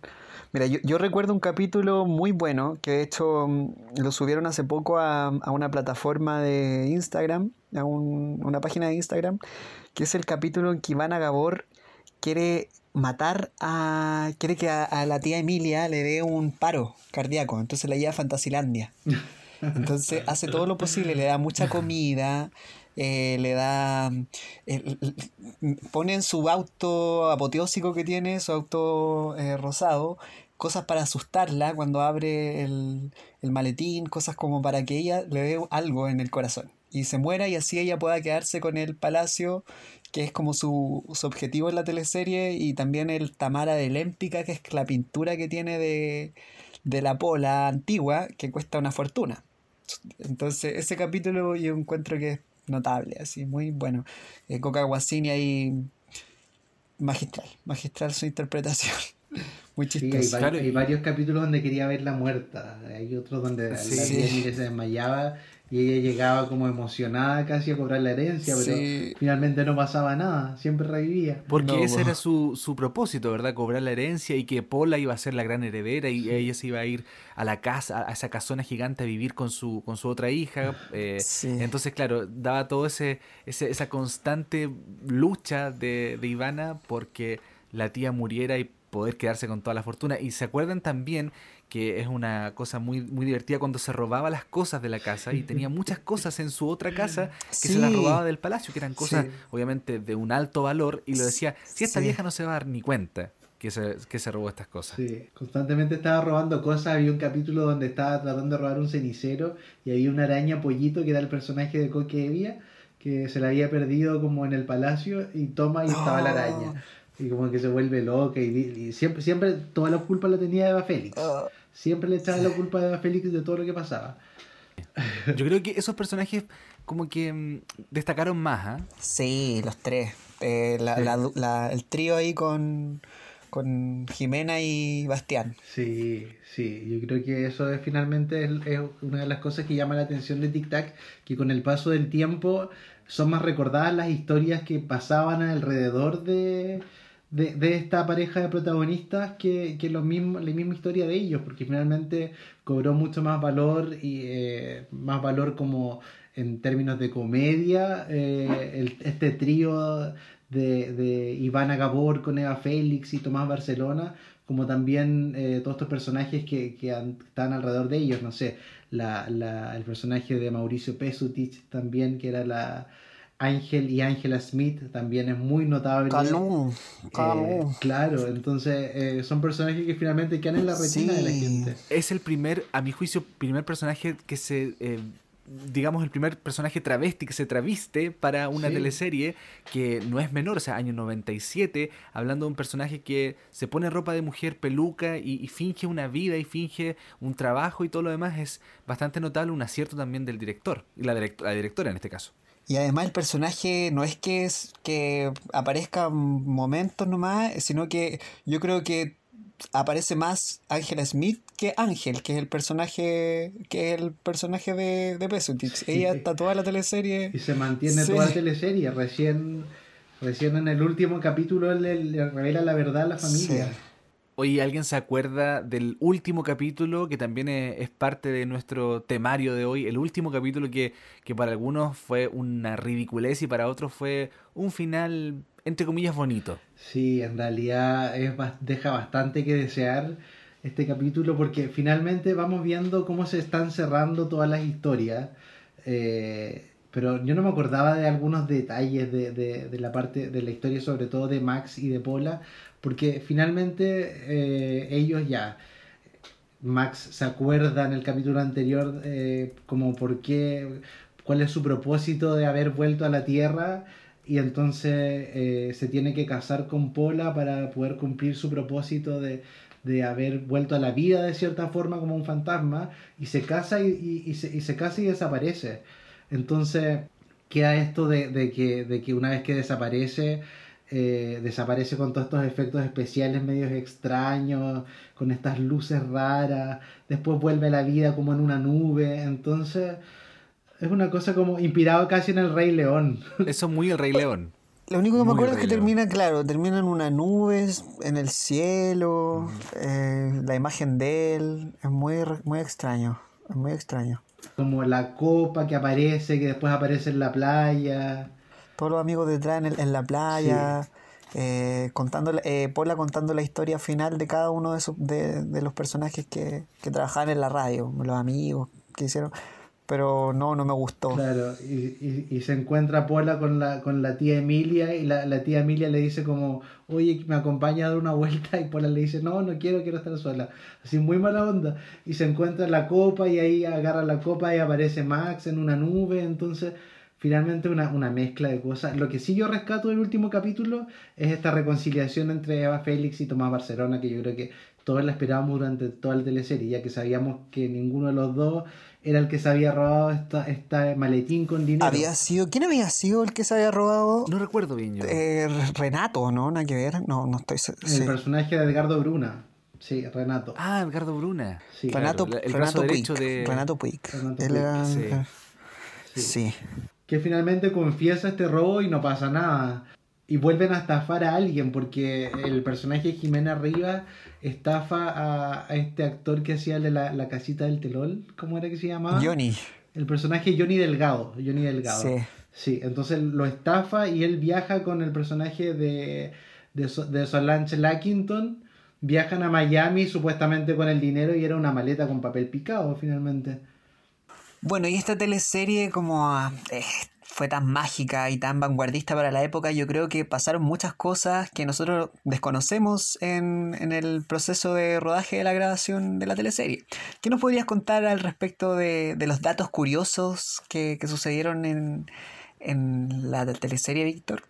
Mira, yo, yo recuerdo un capítulo muy bueno que de hecho mm, lo subieron hace poco a, a una plataforma de Instagram, a un- una página de Instagram, que es el capítulo en que Ivana Gabor quiere matar a. quiere que a, a la tía Emilia le dé un paro cardíaco, entonces la lleva a Fantasilandia. Entonces hace todo lo posible, le da mucha comida, eh, le da. el- el- pone en su auto apoteósico que tiene, su auto eh, rosado, cosas para asustarla cuando abre el, el maletín, cosas como para que ella le dé algo en el corazón y se muera y así ella pueda quedarse con el palacio, que es como su, su objetivo en la teleserie, y también el Tamara de Lémpica, que es la pintura que tiene de, de la pola antigua, que cuesta una fortuna. Entonces, ese capítulo yo encuentro que es notable, así, muy bueno. Eh, Coca Guasini ahí, magistral, magistral su interpretación. Muy Sí, hay, chistoso. va- Claro, hay y- varios capítulos donde quería verla muerta. Hay otros donde Sí. se desmayaba y ella llegaba como emocionada casi a cobrar la herencia, pero Sí. finalmente no pasaba nada, siempre revivía. Porque No, ese era su, su propósito, ¿verdad? Cobrar la herencia y que Paula iba a ser la gran heredera y ella se iba a ir a la casa, a esa casona gigante a vivir con su, con su otra hija. eh, Sí. Entonces, claro, daba todo ese, ese- esa constante lucha de, de Ivana porque la tía muriera y poder quedarse con toda la fortuna. Y se acuerdan también que es una cosa muy, muy divertida cuando se robaba las cosas de la casa y tenía muchas cosas en su otra casa que se las robaba del palacio, que eran cosas Sí. obviamente de un alto valor y lo decía, si esta Sí. vieja no se va a dar ni cuenta que se, que se robó estas cosas. Sí, constantemente estaba robando cosas. Había un capítulo donde estaba tratando de robar un cenicero y había una araña pollito que era el personaje de Coque que se la había perdido como en el palacio y toma y estaba la Oh. araña. Y como que se vuelve loca y, siempre, siempre toda la culpa la tenía Eva Félix. Ah, Siempre le echaba la culpa a Félix de todo lo que pasaba. Yo creo que esos personajes como que mm, destacaron más, ¿ah? sí, los tres. Eh, la- Sí. la du- la- el trío ahí con, con Jimena y Bastián. Sí, sí, yo creo que eso es finalmente es, es una de las cosas que llama la atención de Tic Tac, que con el paso del tiempo son más recordadas las historias que pasaban alrededor de, de, esta pareja de protagonistas que, que los mismos, la misma historia de ellos, porque finalmente cobró mucho más valor y eh, más valor como en términos de comedia, eh, este trío de, de Ivana Gabor con Eva Félix y Tomás Barcelona, como también eh, todos estos personajes que, que han- están alrededor de ellos, no sé, la, la- el personaje de Mauricio Pesutich también, que era la Ángel y Ángela Smith, también es muy notable. Calum, Eh, Calum. claro, entonces eh, son personajes que finalmente quedan en la retina de la Sí. gente. Es el primer, a mi juicio, primer personaje que se... eh, digamos el primer personaje travesti que se traviste para una Sí. teleserie que no es menor, o sea, año 97, hablando de un personaje que se pone ropa de mujer, peluca y, y finge una vida y finge un trabajo y todo lo demás, es bastante notable, un acierto también del director, y la, direct- la directora en este caso. Y además el personaje no es que, es, que aparezca momentos nomás, sino que yo creo que aparece más Angela Smith que Ángel, que es el personaje que es el personaje de, de Pesutich. Ella está toda la teleserie. Y se mantiene Sí. toda la teleserie. Recién, recién en el último capítulo le, le revela la verdad a la familia. Sí. Oye, ¿alguien se acuerda del último capítulo que también es, es parte de nuestro temario de hoy? El último capítulo que, que para algunos fue una ridiculez y para otros fue un final, entre comillas, bonito. Sí, en realidad es, deja bastante que desear este capítulo porque finalmente vamos viendo cómo se están cerrando todas las historias. Eh, pero yo no me acordaba de algunos detalles de, de, de la parte de la historia, sobre todo de Max y de Paula, porque finalmente eh, ellos ya, Max se acuerda en el capítulo anterior eh, como por qué, cuál es su propósito de haber vuelto a la Tierra y entonces eh, se tiene que casar con Paula para poder cumplir su propósito de, de haber vuelto a la vida de cierta forma como un fantasma y se casa y, y, y se, y se casa y desaparece. Entonces queda esto de, de, que, de que una vez que desaparece, eh, desaparece con todos estos efectos especiales medios extraños, con estas luces raras, después vuelve a la vida como en una nube, entonces es una cosa como inspirado casi en el Rey León. Eso es muy el Rey León. Lo único que me acuerdo es que termina, claro, termina en una nube, en el cielo, eh, la imagen de él, es muy, muy extraño, es muy extraño. Como la copa que aparece, que después aparece en la playa. Todos los amigos detrás en, el- en la playa, eh, contando, la- eh, Paula contando la historia final de cada uno de, esos, de, de los personajes que, que trabajaban en la radio, los amigos que hicieron, pero no, no me gustó. Claro, y, y- y se encuentra Paula con la, con la tía Emilia y la, la tía Emilia le dice como, oye, me acompaña a dar una vuelta y Paula le dice, no, no quiero, quiero estar sola. Así muy mala onda. Y se encuentra la copa y ahí agarra la copa y aparece Max en una nube, entonces finalmente una, una mezcla de cosas. Lo que sí yo rescato del último capítulo es esta reconciliación entre Eva Félix y Tomás Barcelona, que yo creo que todos la esperábamos durante toda la teleserie, ya que sabíamos que ninguno de los dos era el que se había robado esta, esta maletín con dinero. Había sido, ¿quién había sido el que se había robado? No recuerdo bien yo. Eh, Renato, ¿no? Nada que ver, no, no estoy El sí. personaje de Edgardo Bruna. Sí, Renato. Ah, Edgardo Bruna. Sí, Renato, claro, el Renato brazo Puig. de- Renato Puig. Renato Él Puig, era- sí. eh, sí. Que finalmente confiesa este robo y no pasa nada. Y vuelven a estafar a alguien porque el personaje de Jimena Rivas estafa a, a este actor que hacía de la, la casita del telol. ¿Cómo era que se llamaba? Johnny. El personaje Johnny Delgado. Johnny Delgado. Sí. Sí, entonces lo estafa y él viaja con el personaje de, de, de Solange Lackington. Viajan a Miami supuestamente con el dinero y era una maleta con papel picado finalmente. Bueno, y esta teleserie como ah, eh, fue tan mágica y tan vanguardista para la época, yo creo que pasaron muchas cosas que nosotros desconocemos en, en el proceso de rodaje de la grabación de la teleserie. ¿Qué nos podrías contar al respecto de, de los datos curiosos que, que sucedieron en, en la teleserie, Víctor?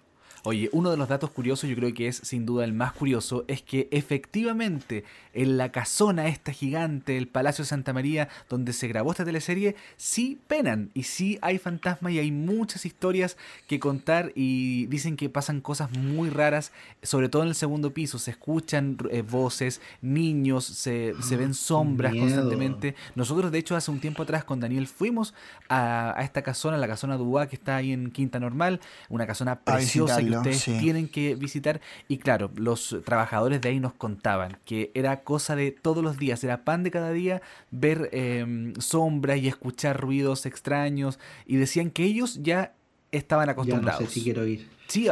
Oye, uno de los datos curiosos, yo creo que es sin duda el más curioso, es que efectivamente en la casona esta gigante, el Palacio de Santa María, donde se grabó esta teleserie, sí penan y sí hay fantasmas y hay muchas historias que contar y dicen que pasan cosas muy raras, sobre todo en el segundo piso, se escuchan eh, voces, niños, se, se ven sombras miedo. constantemente. Nosotros, de hecho, hace un tiempo atrás con Daniel fuimos a, a esta casona, la casona Dubá, que está ahí en Quinta Normal, una casona A que ustedes sí. tienen que visitar. Y claro, los trabajadores de ahí nos contaban que era cosa de todos los días, era pan de cada día ver eh, sombras y escuchar ruidos extraños. Y decían que ellos ya estaban Ya no acostumbrados. sé si quiero ir. Sí,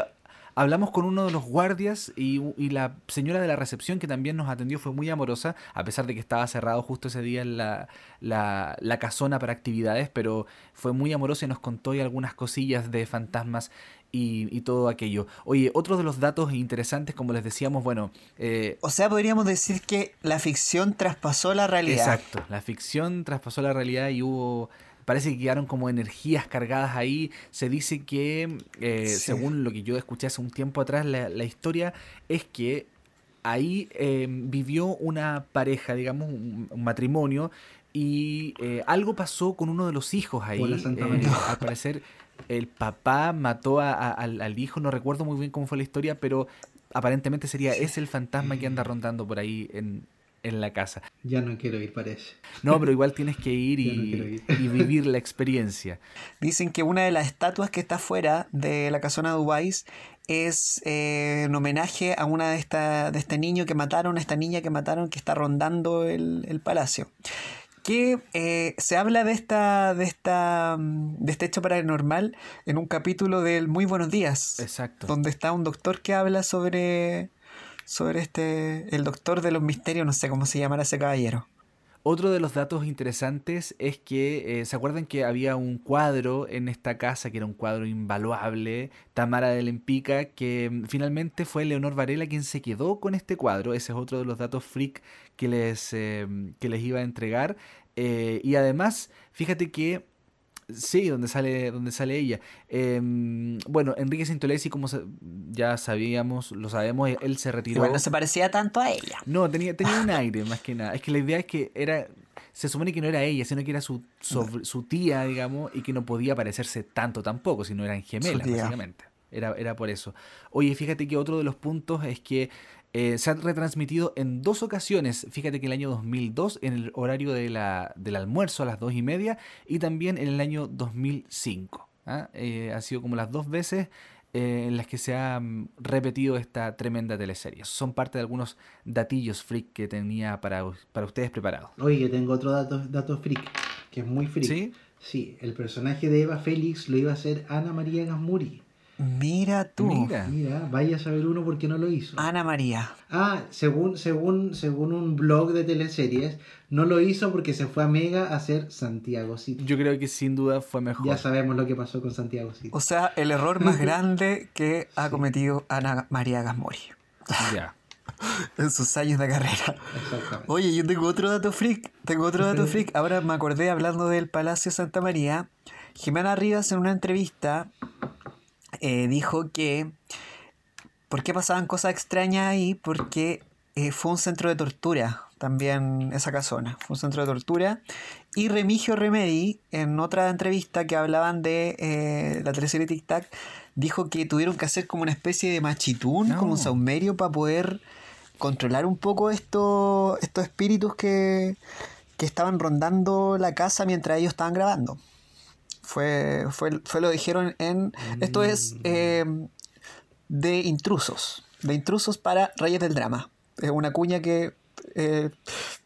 hablamos con uno de los guardias y, y la señora de la recepción que también nos atendió fue muy amorosa, a pesar de que estaba cerrado justo ese día en la, la, la casona para actividades, pero fue muy amorosa y nos contó algunas cosillas de fantasmas y, y todo aquello. Oye, otro de los datos interesantes, como les decíamos, bueno, eh, O sea, podríamos decir que la ficción traspasó la realidad. Exacto, la ficción traspasó la realidad y hubo, parece que quedaron como energías cargadas ahí. Se dice que, eh, Sí. según lo que yo escuché hace un tiempo atrás, la, la historia es que ahí eh, vivió una pareja, digamos, un, un matrimonio. Y eh, algo pasó con uno de los hijos ahí. Eh, al parecer, el papá mató a- a- al, al hijo. No recuerdo muy bien cómo fue la historia, pero aparentemente sería ese el fantasma que anda rondando por ahí en, en la casa. Ya no quiero ir, parece. No, pero igual tienes que ir no y, ir. y vivir la experiencia. Dicen que una de las estatuas que está fuera de la casona de Dubái es eh, en homenaje a una de esta, de este niño que mataron, a esta niña que mataron que está rondando el, el palacio. Que eh, se habla de esta, de esta, mm, de este hecho paranormal en un capítulo del Muy Buenos Días. Exacto. Donde está un doctor que habla sobre, sobre este, el doctor de los misterios, no sé cómo se llamará ese caballero. Otro de los datos interesantes es que, eh, ¿se acuerdan que había un cuadro en esta casa, que era un cuadro invaluable, Tamara de Lempica, que mm, finalmente fue Leonor Varela quien se quedó con este cuadro? Ese es otro de los datos freak que les, eh, que les iba a entregar. Eh, y además, fíjate que Sí, donde sale, donde sale ella. Em, bueno, Enrique Sintolesi, como ya sabíamos, lo sabemos, él se retiró. Igual no se parecía tanto a ella. No, tenía, tenía un aire más que nada. Es que la idea es que era. Se supone que no era ella, sino que era su, su tía, digamos, y que no podía parecerse tanto tampoco, sino eran gemelas, básicamente. Era, era por eso. Oye, fíjate que otro de los puntos es que eh, se ha retransmitido en dos ocasiones, fíjate que en el año 2002 en el horario de la, del almuerzo a las dos y media y también en el año 2005. ¿ah? Eh, ha sido como las dos veces eh, en las que se ha mm, repetido esta tremenda teleserie. Son parte de algunos datillos freak que tenía para, para ustedes preparados. Oye, yo tengo otro dato, dato freak, que es muy freak. ¿Sí? Sí, el personaje de Eva Félix lo iba a hacer Ana María Gasmuri. Mira tú. Mira. Mira, vaya a saber uno por qué no lo hizo. Ana María. Ah, según, según, según un blog de teleseries, no lo hizo porque se fue a Mega a hacer Santiago City. Yo creo que sin duda fue mejor. Ya sabemos lo que pasó con Santiago City. O sea, el error más grande que ha cometido Ana María Gasmori. Ya. en sus años de carrera. Exactamente. Oye, yo tengo otro dato freak. Tengo otro dato freak. Ahora me acordé hablando del Palacio Santa María. Jimena Rivas en una entrevista eh, dijo que por qué pasaban cosas extrañas ahí, porque eh, fue un centro de tortura también esa casona, fue un centro de tortura. Y Remigio Remedi, en otra entrevista que hablaban de eh, la teleserie Tic Tac, dijo que tuvieron que hacer como una especie de machitún, como un saumerio para poder controlar un poco estos, estos espíritus que, que estaban rondando la casa mientras ellos estaban grabando. Fue, fue, fue lo dijeron en... Esto es mm. eh, de intrusos. De intrusos para Reyes del Drama. Es una cuña que eh,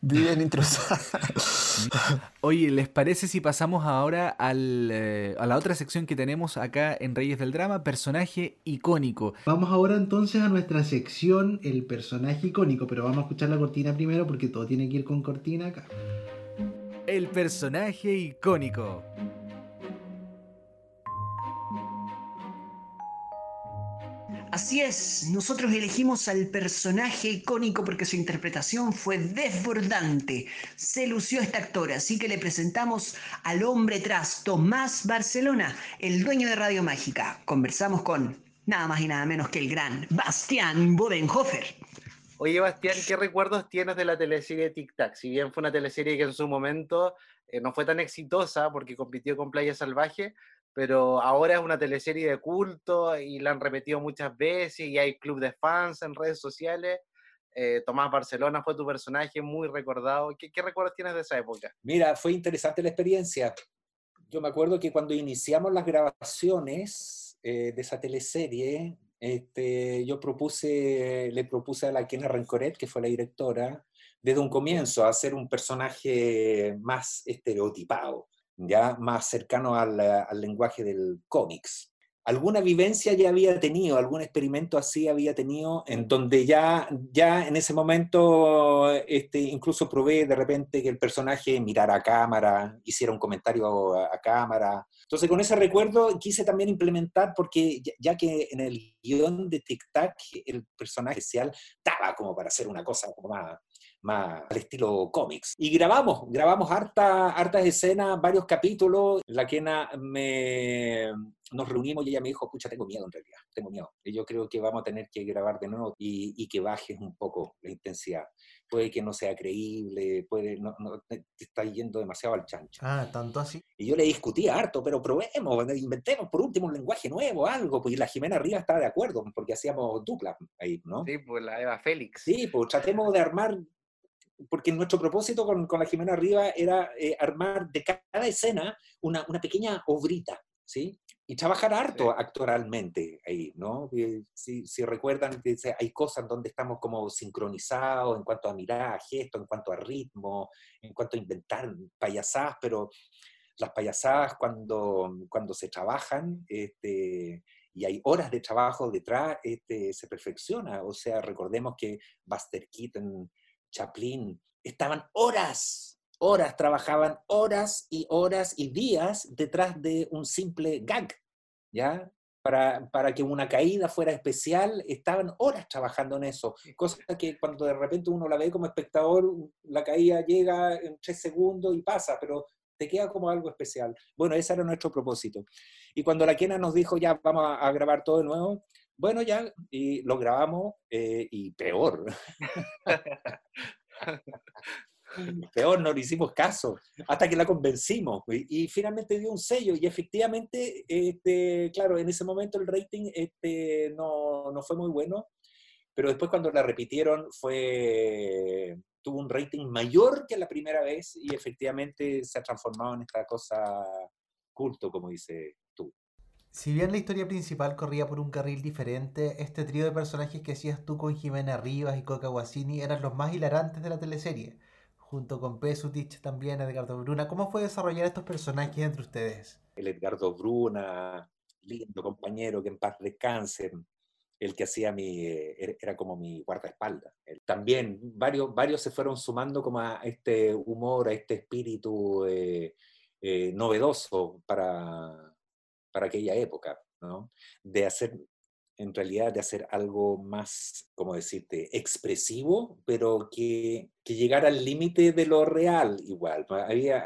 vive en intrusos. Oye, ¿les parece si pasamos ahora al, eh, a la otra sección que tenemos acá en Reyes del Drama? Personaje icónico. Vamos ahora entonces a nuestra sección, el personaje icónico, pero vamos a escuchar la cortina primero porque todo tiene que ir con cortina acá. El personaje icónico. Así es, nosotros elegimos al personaje icónico porque su interpretación fue desbordante. Se lució esta actora, así que le presentamos al hombre tras Tomás Barcelona, el dueño de Radio Mágica. Conversamos con nada más y nada menos que el gran Bastián Bodenhofer. Oye, Bastián, ¿qué recuerdos tienes de la teleserie Tic Tac? Si bien fue una teleserie que en su momento eh, no fue tan exitosa porque compitió con Playa Salvaje, pero ahora es una teleserie de culto y la han repetido muchas veces y hay club de fans en redes sociales. Eh, Tomás Barcelona fue tu personaje muy recordado. ¿Qué, recuerdos tienes de esa época? Mira, fue interesante la experiencia. Yo me acuerdo que cuando iniciamos las grabaciones eh, de esa teleserie, este, yo propuse, le propuse a la Kena Rencoret, que fue la directora, desde un comienzo, hacer un personaje más estereotipado ya más cercano al, al lenguaje del cómics. Alguna vivencia ya había tenido, algún experimento así había tenido, en donde ya, ya en ese momento este, incluso probé de repente que el personaje mirara a cámara, hiciera un comentario a, cámara. Entonces con ese recuerdo quise también implementar, porque ya, que en el guion de Tic Tac el personaje especial estaba como para hacer una cosa como más, más al estilo cómics. Y grabamos, grabamos harta, hartas escenas, varios capítulos. La Kena me, nos reunimos y ella me dijo, escucha, tengo miedo en realidad, tengo miedo. Y yo creo que vamos a tener que grabar de nuevo y, y que bajes un poco la intensidad. Puede que no sea creíble, puede, no, no, te está yendo demasiado al chancho. Ah, tanto así. Y yo le discutía harto, pero probemos, inventemos por último un lenguaje nuevo, algo, pues la Jimena Rivas estaba de acuerdo, porque hacíamos dupla ahí, ¿no? Sí, pues la Eva Félix. Sí, pues tratemos de armar porque nuestro propósito con, con la Jimena Riva era eh, armar de cada escena una, una, pequeña obrita, ¿sí? Y trabajar harto actoralmente ahí, ¿no? Si, si, recuerdan, hay cosas donde estamos como sincronizados en cuanto a mirada, gesto, en cuanto a ritmo, en cuanto a inventar payasadas, pero las payasadas cuando, cuando se trabajan, este, y hay horas de trabajo detrás, este, se perfecciona. O sea, recordemos que Buster Keaton Chaplin, estaban horas, horas, trabajaban horas y horas y días detrás de un simple gag, ¿ya? Para, para, que una caída fuera especial, estaban horas trabajando en eso. Cosa que cuando de repente uno la ve como espectador, la caída llega en tres segundos y pasa, pero te queda como algo especial. Bueno, ese era nuestro propósito. Y cuando la Kena nos dijo, ya vamos a, grabar todo de nuevo, bueno, ya, y lo grabamos, eh, y peor. peor, no le hicimos caso, hasta que la convencimos. Y, finalmente dio un sello, y efectivamente, este, claro, en ese momento el rating este, no, no fue muy bueno, pero después cuando la repitieron fue tuvo un rating mayor que la primera vez y efectivamente se ha transformado en esta cosa culto, como dice. Si bien la historia principal corría por un carril diferente, este trío de personajes que hacías tú con Jimena Rivas y Coca Guasini eran los más hilarantes de la teleserie, junto con Pesutich también, Edgardo Bruna. ¿Cómo fue desarrollar estos personajes entre ustedes? El Edgardo Bruna, lindo compañero, que en paz descanse, el que hacía mi, eh, era como mi guardaespaldas. También varios, varios se fueron sumando como a este humor, a este espíritu eh, eh, novedoso para, para aquella época, ¿no? De hacer en realidad de hacer algo más, como decirte, expresivo, pero que, que llegara al límite de lo real igual. Había,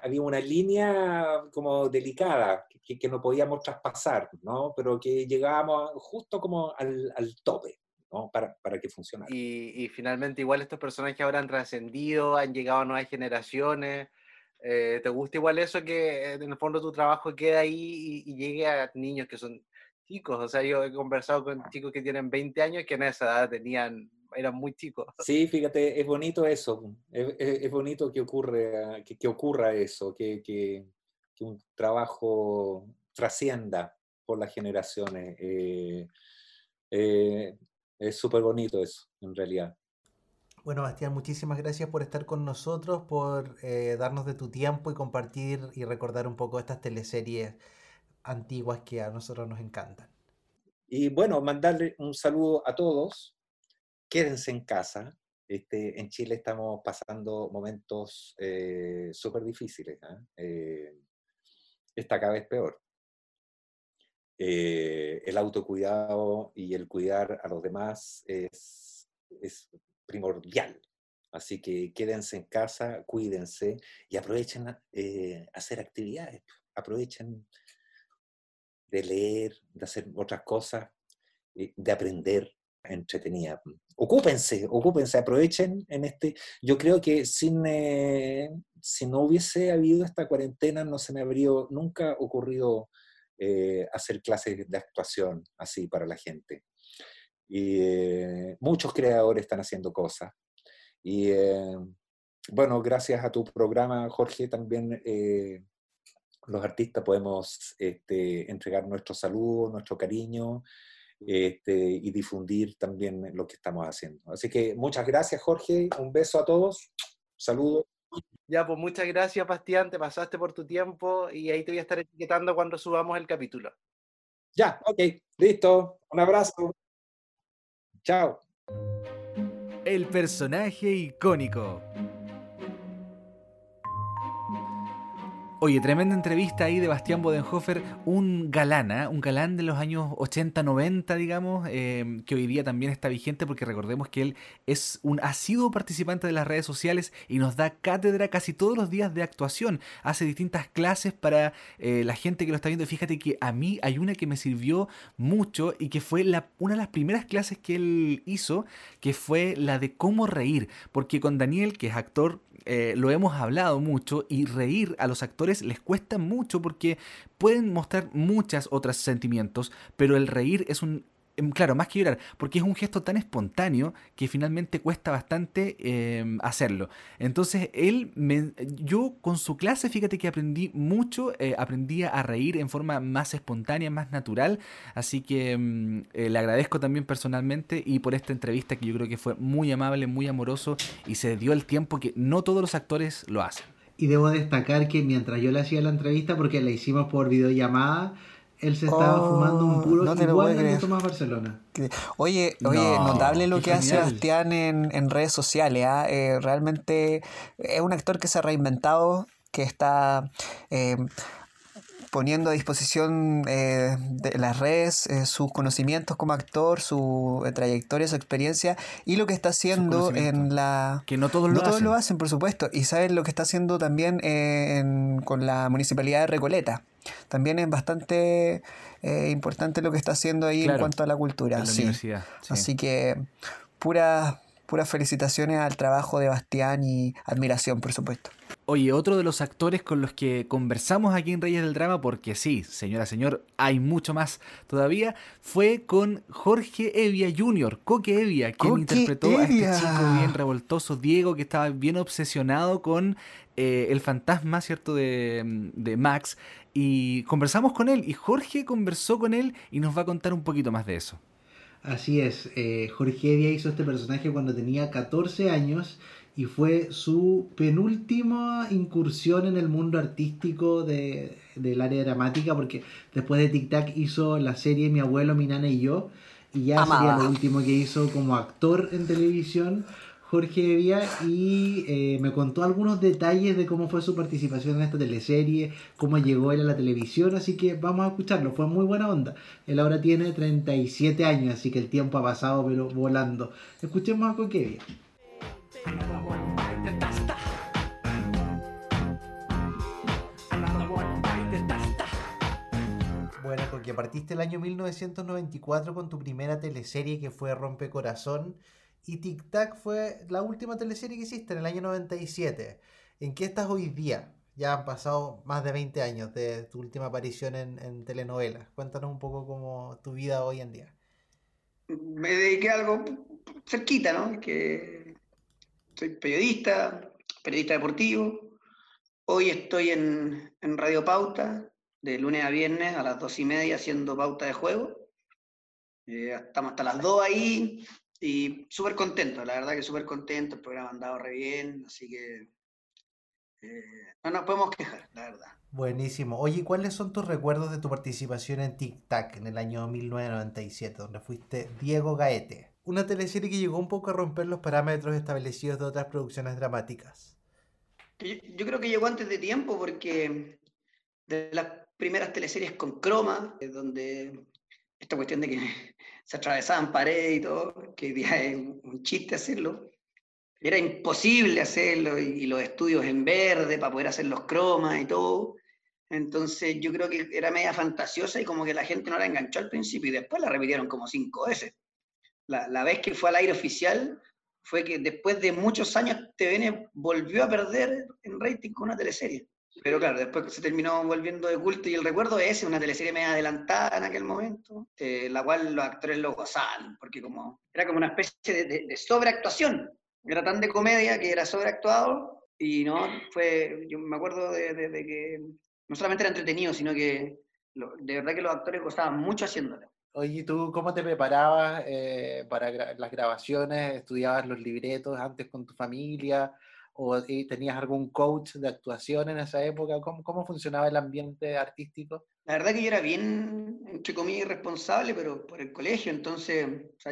había una línea como delicada que, que, no podíamos traspasar, ¿no? pero que llegábamos justo como al, al tope. ¿no? Para, para, que funcionara. Y, y, finalmente igual estos personajes ahora han trascendido, han llegado a nuevas generaciones. Eh, ¿Te gusta igual eso que en el fondo tu trabajo queda ahí y, y llegue a niños que son chicos. O sea, yo he conversado con chicos que tienen 20 años que en esa edad tenían, eran muy chicos. Sí, fíjate, es bonito eso. Es, es, bonito que, ocurre, que, que ocurra eso, que, que, un trabajo trascienda por las generaciones. Eh, eh, es súper bonito eso, en realidad. Bueno, Bastián, muchísimas gracias por estar con nosotros, por eh, darnos de tu tiempo y compartir y recordar un poco estas teleseries antiguas que a nosotros nos encantan. Y bueno, mandarle un saludo a todos. Quédense en casa. Este, en Chile estamos pasando momentos eh, súper difíciles. ¿ah? Eh, está cada vez peor. Eh, el autocuidado y el cuidar a los demás es, es primordial. Así que quédense en casa, cuídense y aprovechen a hacer actividades. Aprovechen de leer, de hacer otras cosas, eh, de aprender entretenida. Ocúpense, ocúpense, aprovechen en este. Yo creo que sin, eh, si no hubiese habido esta cuarentena, no se me habría nunca ocurrido eh, hacer clases de actuación así para la gente. Y muchos creadores están haciendo cosas. Y bueno, gracias a tu programa, Jorge, también los artistas podemos este, entregar nuestro saludo, nuestro cariño este, y difundir también lo que estamos haciendo. Así que muchas gracias, Jorge. Un beso a todos. Saludos. Ya, pues muchas gracias, Bastián. Te pasaste por tu tiempo y ahí te voy a estar etiquetando cuando subamos el capítulo. Ya, ok, listo. Un abrazo. Chao. El personaje icónico. Oye, tremenda entrevista ahí de Bastián Bodenhofer, un galán, ¿eh? un galán de los años 80-90, digamos, eh, que hoy día también está vigente porque recordemos que él es un asiduo participante de las redes sociales y nos da cátedra casi todos los días de actuación. Hace distintas clases para eh, la gente que lo está viendo. Fíjate que a mí hay una que me sirvió mucho y que fue una de las primeras clases que él hizo, que fue la de cómo reír, porque con Daniel, que es actor, eh, lo hemos hablado mucho y reír a los actores les cuesta mucho porque pueden mostrar muchas otras sentimientos, pero el reír es un claro, más que llorar, porque es un gesto tan espontáneo que finalmente cuesta bastante em, hacerlo. Entonces, él, me, yo con su clase, fíjate que aprendí mucho, eh, aprendí a reír en forma más espontánea, más natural, así que em, eh, le agradezco también personalmente y por esta entrevista que yo creo que fue muy amable, muy amoroso y se dio el tiempo que no todos los actores lo hacen. Y debo destacar que mientras yo le hacía la entrevista, porque la hicimos por videollamada, él se estaba Oh, fumando un puro no te lo igual al creer. Tomás Barcelona. Que- Oye, oye, No, notable lo que hace. Sebastián en, en redes sociales. ¿ah? Eh, realmente es un actor que se ha reinventado, que está eh, poniendo a disposición eh, de las redes eh, sus conocimientos como actor, su eh, trayectoria, su experiencia y lo que está haciendo en la... Que no todos No lo todos hacen. lo hacen, por supuesto. Y saben lo que está haciendo también eh, en- con la municipalidad de Recoleta. También es bastante eh, importante lo que está haciendo ahí en cuanto a la cultura. la sí. Así que puras puras felicitaciones al trabajo de Bastián y admiración, por supuesto. Oye, otro de los actores con los que conversamos aquí en Reyes del Drama, porque sí, señora, señor, hay mucho más todavía, fue con Jorge Evia Jr., Coque Evia, quien Coque interpretó a este chico bien revoltoso, Diego, que estaba bien obsesionado con eh, el fantasma, ¿cierto?, de, de Max. Y conversamos con él, y Jorge conversó con él y nos va a contar un poquito más de eso. Así es, eh, Jorge Evia hizo este personaje cuando tenía 14 años y fue su penúltima incursión en el mundo artístico de- del área dramática porque después de Tic Tac hizo la serie Mi abuelo, mi nana y yo y ya Amada. sería lo último que hizo como actor en televisión Jorge Evia y eh, me contó algunos detalles de cómo fue su participación en esta teleserie, cómo llegó él a la televisión, así que vamos a escucharlo, fue muy buena onda. Él ahora tiene 37 años, así que el tiempo ha pasado pero volando. Escuchemos a Jorge Evia. Bueno, porque partiste el año 1994 con tu primera teleserie que fue Rompecorazón y Tic Tac fue la última teleserie que hiciste en el año 97. ¿En qué estás hoy día? Ya han pasado más de 20 años de tu última aparición en, en telenovelas. Cuéntanos un poco cómo tu vida hoy en día. me dediqué a algo cerquita, ¿no? Que soy periodista, periodista deportivo. Hoy estoy en, en Radio Pauta, de lunes a viernes a las dos y media haciendo pauta de juego. Eh, estamos hasta las dos ahí y súper contento, la verdad que súper contento, el programa ha re bien, así que eh, no nos podemos quejar, la verdad. Buenísimo. Oye, ¿cuáles son tus recuerdos de tu participación en Tic Tac en el año 1997, donde fuiste Diego Gaete? Una teleserie que llegó un poco a romper los parámetros establecidos de otras producciones dramáticas. Yo, yo creo que llegó antes de tiempo porque de las primeras teleseries con croma, eh, donde esta cuestión de que se atravesaban paredes y todo, que día es un chiste hacerlo, era imposible hacerlo y los estudios en verde para poder hacer los cromas y todo. Entonces yo creo que era media fantasiosa y como que la gente no la enganchó al principio y después la repitieron como cinco veces. La, la vez que fue al aire oficial fue que después de muchos años TVN volvió a perder en rating con una teleserie. Pero claro, después se terminó volviendo de culto y el recuerdo es una teleserie media adelantada en aquel momento, eh, la cual los actores lo gozaban, porque como, era como una especie de, de- de sobreactuación. Era tan de comedia que era sobreactuado y no, fue, yo me acuerdo de, que no solamente era entretenido, sino que de verdad que los actores gozaban mucho haciéndolo. Oye, ¿tú cómo te preparabas eh, para gra- las grabaciones? ¿Estudiabas los libretos antes con tu familia? ¿O eh, tenías algún coach de actuación en esa época? ¿Cómo, cómo funcionaba el ambiente artístico? La verdad que yo era bien, entre comillas, irresponsable, pero por el colegio, entonces,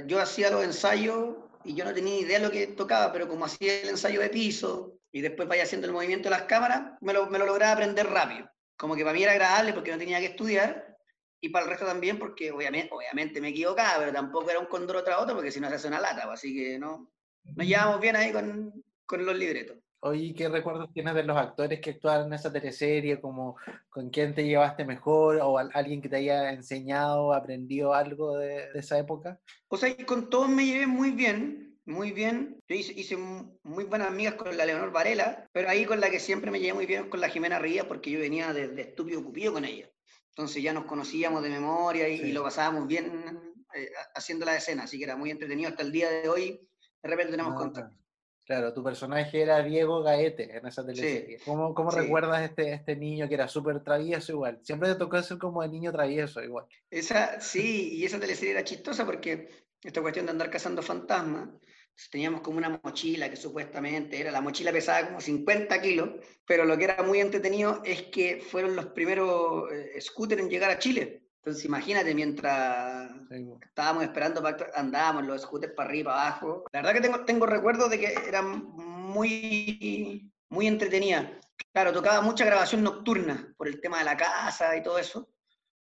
yo hacía los ensayos y yo no tenía idea de lo que tocaba, pero como hacía el ensayo de piso y después vaya haciendo el movimiento de las cámaras, me lo, me lo lograba aprender rápido. Como que para mí era agradable porque no tenía que estudiar y para el resto también porque obviamente, obviamente me equivocaba, pero tampoco era un condoro tras otro porque si no se hace una lata, pues, así que no, nos llevamos bien ahí con, con los libretos. Oye, ¿qué recuerdos tienes de los actores que actuaron en esa teleserie? Como, ¿Con quién te llevaste mejor? ¿O al- alguien que te haya enseñado, aprendido algo de, de esa época? O sea, con todos me llevé muy bien, muy bien. Yo hice, hice mu- muy buenas amigas con la Leonor Varela, pero ahí con la que siempre me llevé muy bien es con la Jimena Rías, porque yo venía de, de Estúpido Cupido con ella. Entonces ya nos conocíamos de memoria y, y Sí. lo pasábamos bien eh, haciendo la escena, así que era muy entretenido hasta el día de hoy. De repente tenemos Ah, contacto. Claro, tu personaje era Diego Gaete en esa teleserie. ¿Cómo, cómo sí. recuerdas este, este niño que era súper travieso igual? Siempre te tocó ser como el niño travieso igual. Esa, sí, y esa teleserie era chistosa porque esta cuestión de andar cazando fantasmas, teníamos como una mochila que supuestamente era, la mochila pesaba como 50 kilos, pero lo que era muy entretenido es que fueron los primeros eh, scooters en llegar a Chile. Entonces imagínate, mientras estábamos esperando, andábamos los scooters para arriba, para abajo. La verdad que tengo, tengo recuerdos de que eran muy, muy entretenidas. Claro, tocaba mucha grabación nocturna por el tema de la casa y todo eso,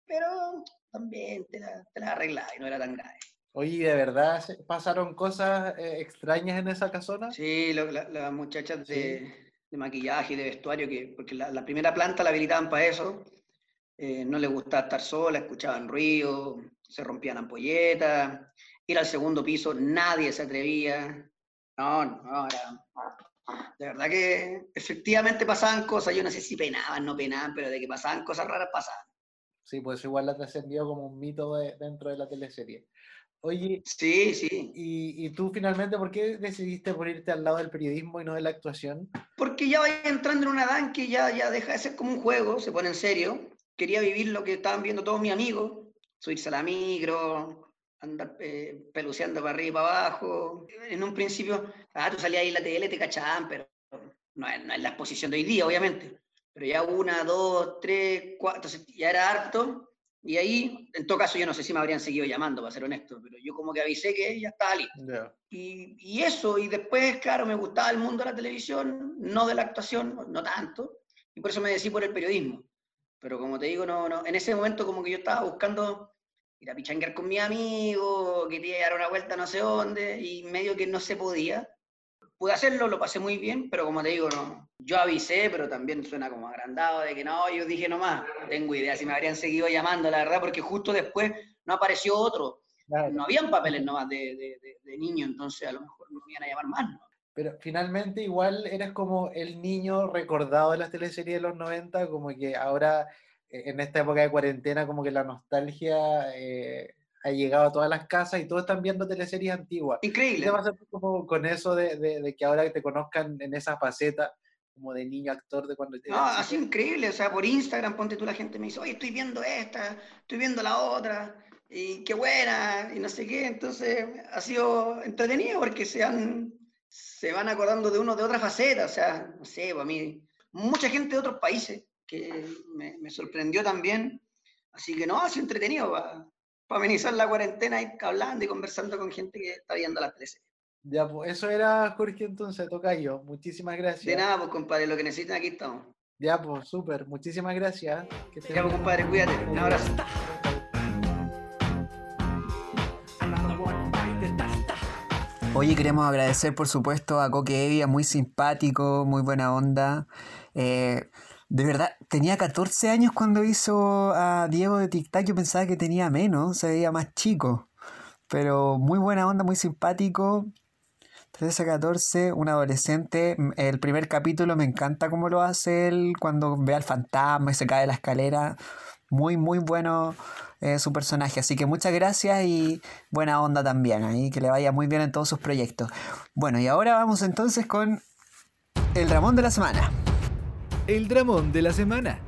pero también te la, te la arreglaba y no era tan grave. Oye, ¿de verdad pasaron cosas eh, extrañas en esa casona? Sí, lo- la- las muchachas de, de maquillaje y de vestuario, que, porque la, la primera planta la habilitaban para eso, eh, no les gustaba estar sola, escuchaban ruido, se rompían ampolletas, ir al segundo piso, nadie se atrevía. No, no, era... De verdad que efectivamente pasaban cosas, yo no sé si penaban, no penaban, pero de que pasaban cosas raras, pasaban. Sí, pues igual la trascendió como un mito de- dentro de la teleserie. Oye, Sí, sí. y, y tú finalmente, ¿por qué decidiste ponerte al lado del periodismo y no de la actuación? Porque ya vaya entrando en una edad que ya, ya deja de ser como un juego, se pone en serio. Quería vivir lo que estaban viendo todos mis amigos, subirse a la micro, andar eh, peluceando para arriba y para abajo. En un principio, ah, tú salías ahí en la tele, te cachaban, pero no es, no es la exposición de hoy día, obviamente. Pero ya una, dos, tres, cuatro, entonces ya era harto. Y ahí, en todo caso, yo no sé si me habrían seguido llamando, para ser honesto, pero yo como que avisé que ya estaba listo. Ya. Y, y eso, y después, claro, me gustaba el mundo de la televisión, no de la actuación, no, tanto, y por eso me decidí por el periodismo. Pero como te digo, no, no, en ese momento como que yo estaba buscando ir a pichanguear con mi amigo, quería dar una vuelta no sé dónde, y medio que no se podía. Pude hacerlo, lo pasé muy bien, pero como te digo, no, yo avisé, pero también suena como agrandado de que no, yo dije nomás, no tengo idea si me habrían seguido llamando, la verdad, porque justo después no apareció otro Claro. no habían papeles nomás de, de, de- de niño, entonces a lo mejor no me iban a llamar más. ¿no? Pero finalmente igual eres como el niño recordado de las teleseries de los 90, como que ahora eh, en esta época de cuarentena como que la nostalgia eh, ha llegado a todas las casas y todos están viendo teleseries antiguas. ¿Qué Increíble. te pasa como con eso de, de- de que ahora te conozcan en esa faceta como de niño actor de cuando No, eras así chico? increíble, o sea, por Instagram, ponte tú, la gente me dice, oye, estoy viendo esta, estoy viendo la otra, y qué buena, y no sé qué, entonces ha sido entretenido porque se, han, se van acordando de uno de otra faceta, o sea, no sé, para mí, mucha gente de otros países que me, me sorprendió también, así que no, ha sido entretenido para amenizar la cuarentena, ir hablando y conversando con gente que está viendo las teleseries. Ya, pues eso era Jorge entonces, toca yo. Muchísimas De gracias. nada, pues compadre, lo que necesiten aquí estamos. Ya, pues súper. Muchísimas gracias. Que Ya, pues bien. compadre, cuídate, un abrazo. Oye, queremos agradecer por supuesto a Coque Evia, muy simpático, muy buena onda. Eh, de verdad, tenía 14 años cuando hizo a Diego de Tic Tac, yo pensaba que tenía menos, se veía más chico. Pero muy buena onda, muy simpático. 13, 14, un adolescente. El primer capítulo me encanta cómo lo hace él cuando ve al fantasma y se cae de la escalera. Muy, muy bueno eh, su personaje. Así que muchas gracias y buena onda también. Ahí que le vaya muy bien en todos sus proyectos. Bueno, y ahora vamos entonces con el Ramón de la semana. El dramón de la semana.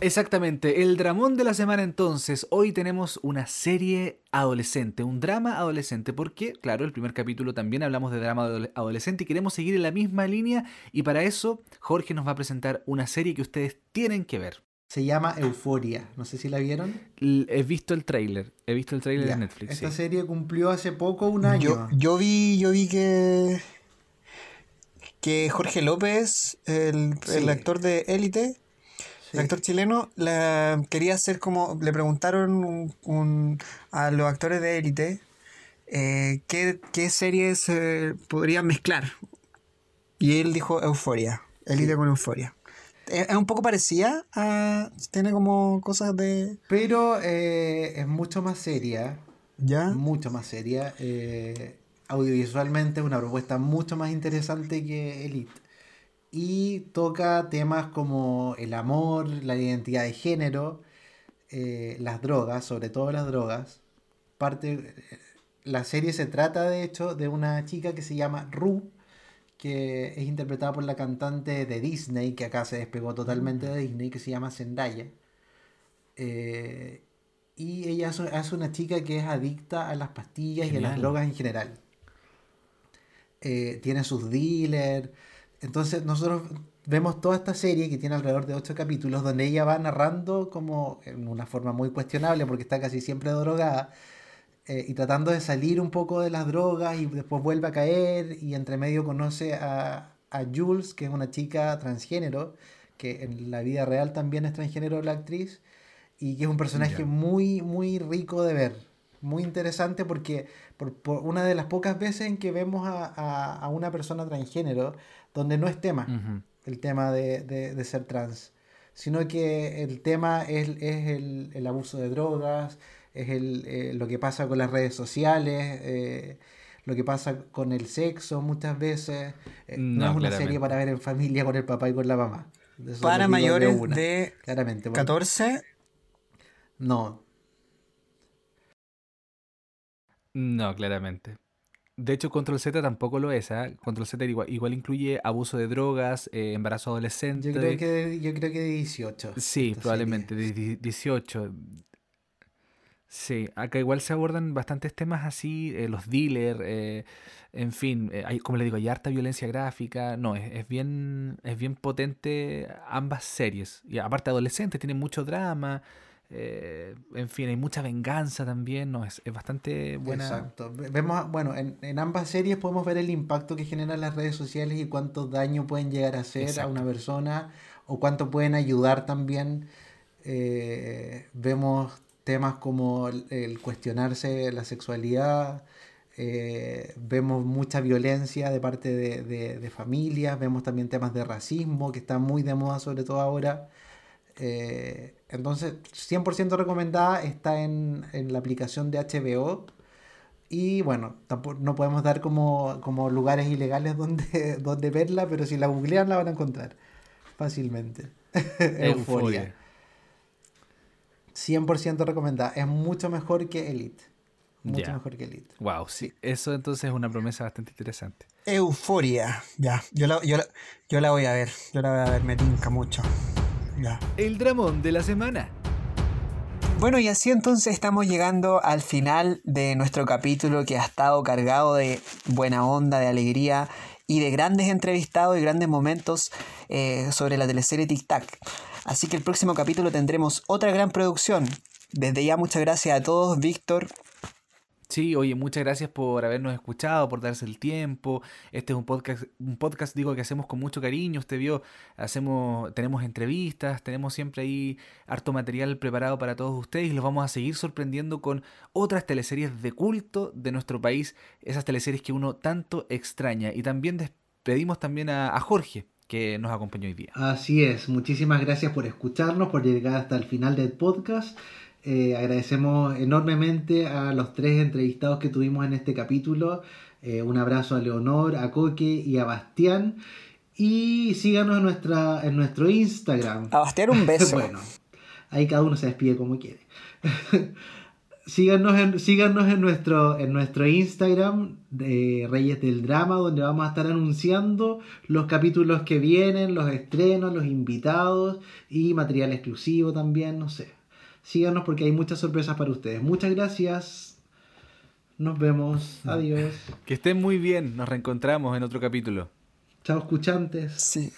Exactamente, el dramón de la semana entonces. Hoy tenemos una serie adolescente, un drama adolescente, porque, claro, el primer capítulo también hablamos de drama adole- adolescente y queremos seguir en la misma línea y para eso Jorge nos va a presentar una serie que ustedes tienen que ver. Se llama Euforia. No sé si la vieron. L- He visto el tráiler, he visto el tráiler Ya, de Netflix. Esta sí. serie cumplió hace poco un año. Yo, yo vi, yo vi que. Que Jorge López, el, el actor de Élite, el actor chileno, la, quería hacer como. Le preguntaron un- un- a los actores de Élite eh, qué, qué series eh, podrían mezclar. Y él dijo Euforia. Élite con Euforia. Es, es un poco parecida a. Tiene como cosas de. Pero eh, es mucho más seria. ¿Ya? Mucho más seria. eh, audiovisualmente una propuesta mucho más interesante que Elite. Y toca temas como el amor, la identidad de género, eh, las drogas, sobre todo las drogas. Parte, la serie se trata de hecho de una chica que se llama Ru, que es interpretada por la cantante de Disney, que acá se despegó totalmente de Disney, que se llama Zendaya. Eh, y ella es, es una chica que es adicta a las pastillas y a las drogas en general. Eh, tiene sus dealers, entonces nosotros vemos toda esta serie que tiene alrededor de ocho capítulos donde ella va narrando como en una forma muy cuestionable porque está casi siempre drogada eh, y tratando de salir un poco de las drogas y después vuelve a caer y entre medio conoce a, a Jules, que es una chica transgénero, que en la vida real también es transgénero la actriz y que es un personaje muy, muy rico de ver. Muy interesante porque por, por una de las pocas veces en que vemos a, a- a una persona transgénero donde no es tema el tema de, de- de ser trans, sino que el tema es, es el, el abuso de drogas, es el, eh, lo que pasa con las redes sociales, eh, lo que pasa con el sexo muchas veces. Eh, no, No, es una claramente. serie para ver en familia con el papá y con la mamá. Eso Para de mayores de claramente. porque- 14, No, No, claramente. De hecho, Control Z tampoco lo es. ¿ah? Control Z igual, igual incluye abuso de drogas, eh, embarazo adolescente. yo creo que, yo creo que de 18. Sí, probablemente, serie. de die- 18. Sí, acá igual se abordan bastantes temas así, eh, los dealers, eh, en fin, eh, hay, como le digo, hay harta violencia gráfica, no, es, es bien, es bien potente ambas series, y aparte adolescentes, tienen mucho drama, eh, en fin, hay mucha venganza también, no, es, es bastante buena. Exacto. Ve- Vemos, bueno, en, en ambas series podemos ver el impacto que generan las redes sociales y cuánto daño pueden llegar a hacer a una persona o cuánto pueden ayudar también. Eh, vemos temas como el, el cuestionarse la sexualidad, eh, vemos mucha violencia de parte de, de- de familias, vemos también temas de racismo que están muy de moda sobre todo ahora. Eh, entonces, 100% recomendada, está en, en la aplicación de HBO. Y bueno, tampoco, no podemos dar como, como lugares ilegales donde, donde verla, pero si la googlean la van a encontrar fácilmente. Euforia. 100% recomendada. Es mucho mejor que Elite. Mucho mejor que Elite. Wow, sí, eso entonces es una promesa bastante interesante. Euforia. Ya, yo la, yo, la, yo la voy a ver. Yo la voy a ver, me tinca mucho. Ya. El dramón de la semana. Bueno, y así entonces estamos llegando al final de nuestro capítulo que ha estado cargado de buena onda, de alegría y de grandes entrevistados y grandes momentos eh, sobre la teleserie Tic Tac. Así que el próximo capítulo tendremos otra gran producción. Desde ya muchas gracias a todos, Víctor. Sí, oye, muchas gracias por habernos escuchado, por darse el tiempo. Este es un podcast, un podcast digo que hacemos con mucho cariño. Usted vio, hacemos, tenemos entrevistas, tenemos siempre ahí harto material preparado para todos ustedes y los vamos a seguir sorprendiendo con otras teleseries de culto de nuestro país, esas teleseries que uno tanto extraña. Y también despedimos también a, a Jorge, que nos acompañó hoy día. Así es, muchísimas gracias por escucharnos, por llegar hasta el final del podcast. Eh, agradecemos enormemente a los tres entrevistados que tuvimos en este capítulo. Eh, un abrazo a Leonor, a Coque y a Bastián. Y síganos en, nuestra, en nuestro Instagram. A Bastián un beso. bueno, ahí cada uno se despide como quiere. síganos en, síganos en, nuestro, en nuestro Instagram de Reyes del Drama, donde vamos a estar anunciando los capítulos que vienen, los estrenos, los invitados y material exclusivo también, no sé. Síganos porque hay muchas sorpresas para ustedes. Muchas gracias. Nos vemos. Adiós. Que estén muy bien, nos reencontramos en otro capítulo. Chao, escuchantes. Sí.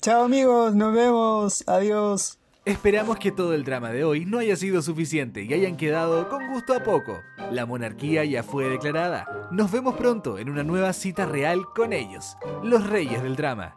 Chao amigos, nos vemos. Adiós. Esperamos que todo el drama de hoy no haya sido suficiente y hayan quedado con gusto a poco. La monarquía ya fue declarada. Nos vemos pronto en una nueva cita real con ellos, los reyes del drama.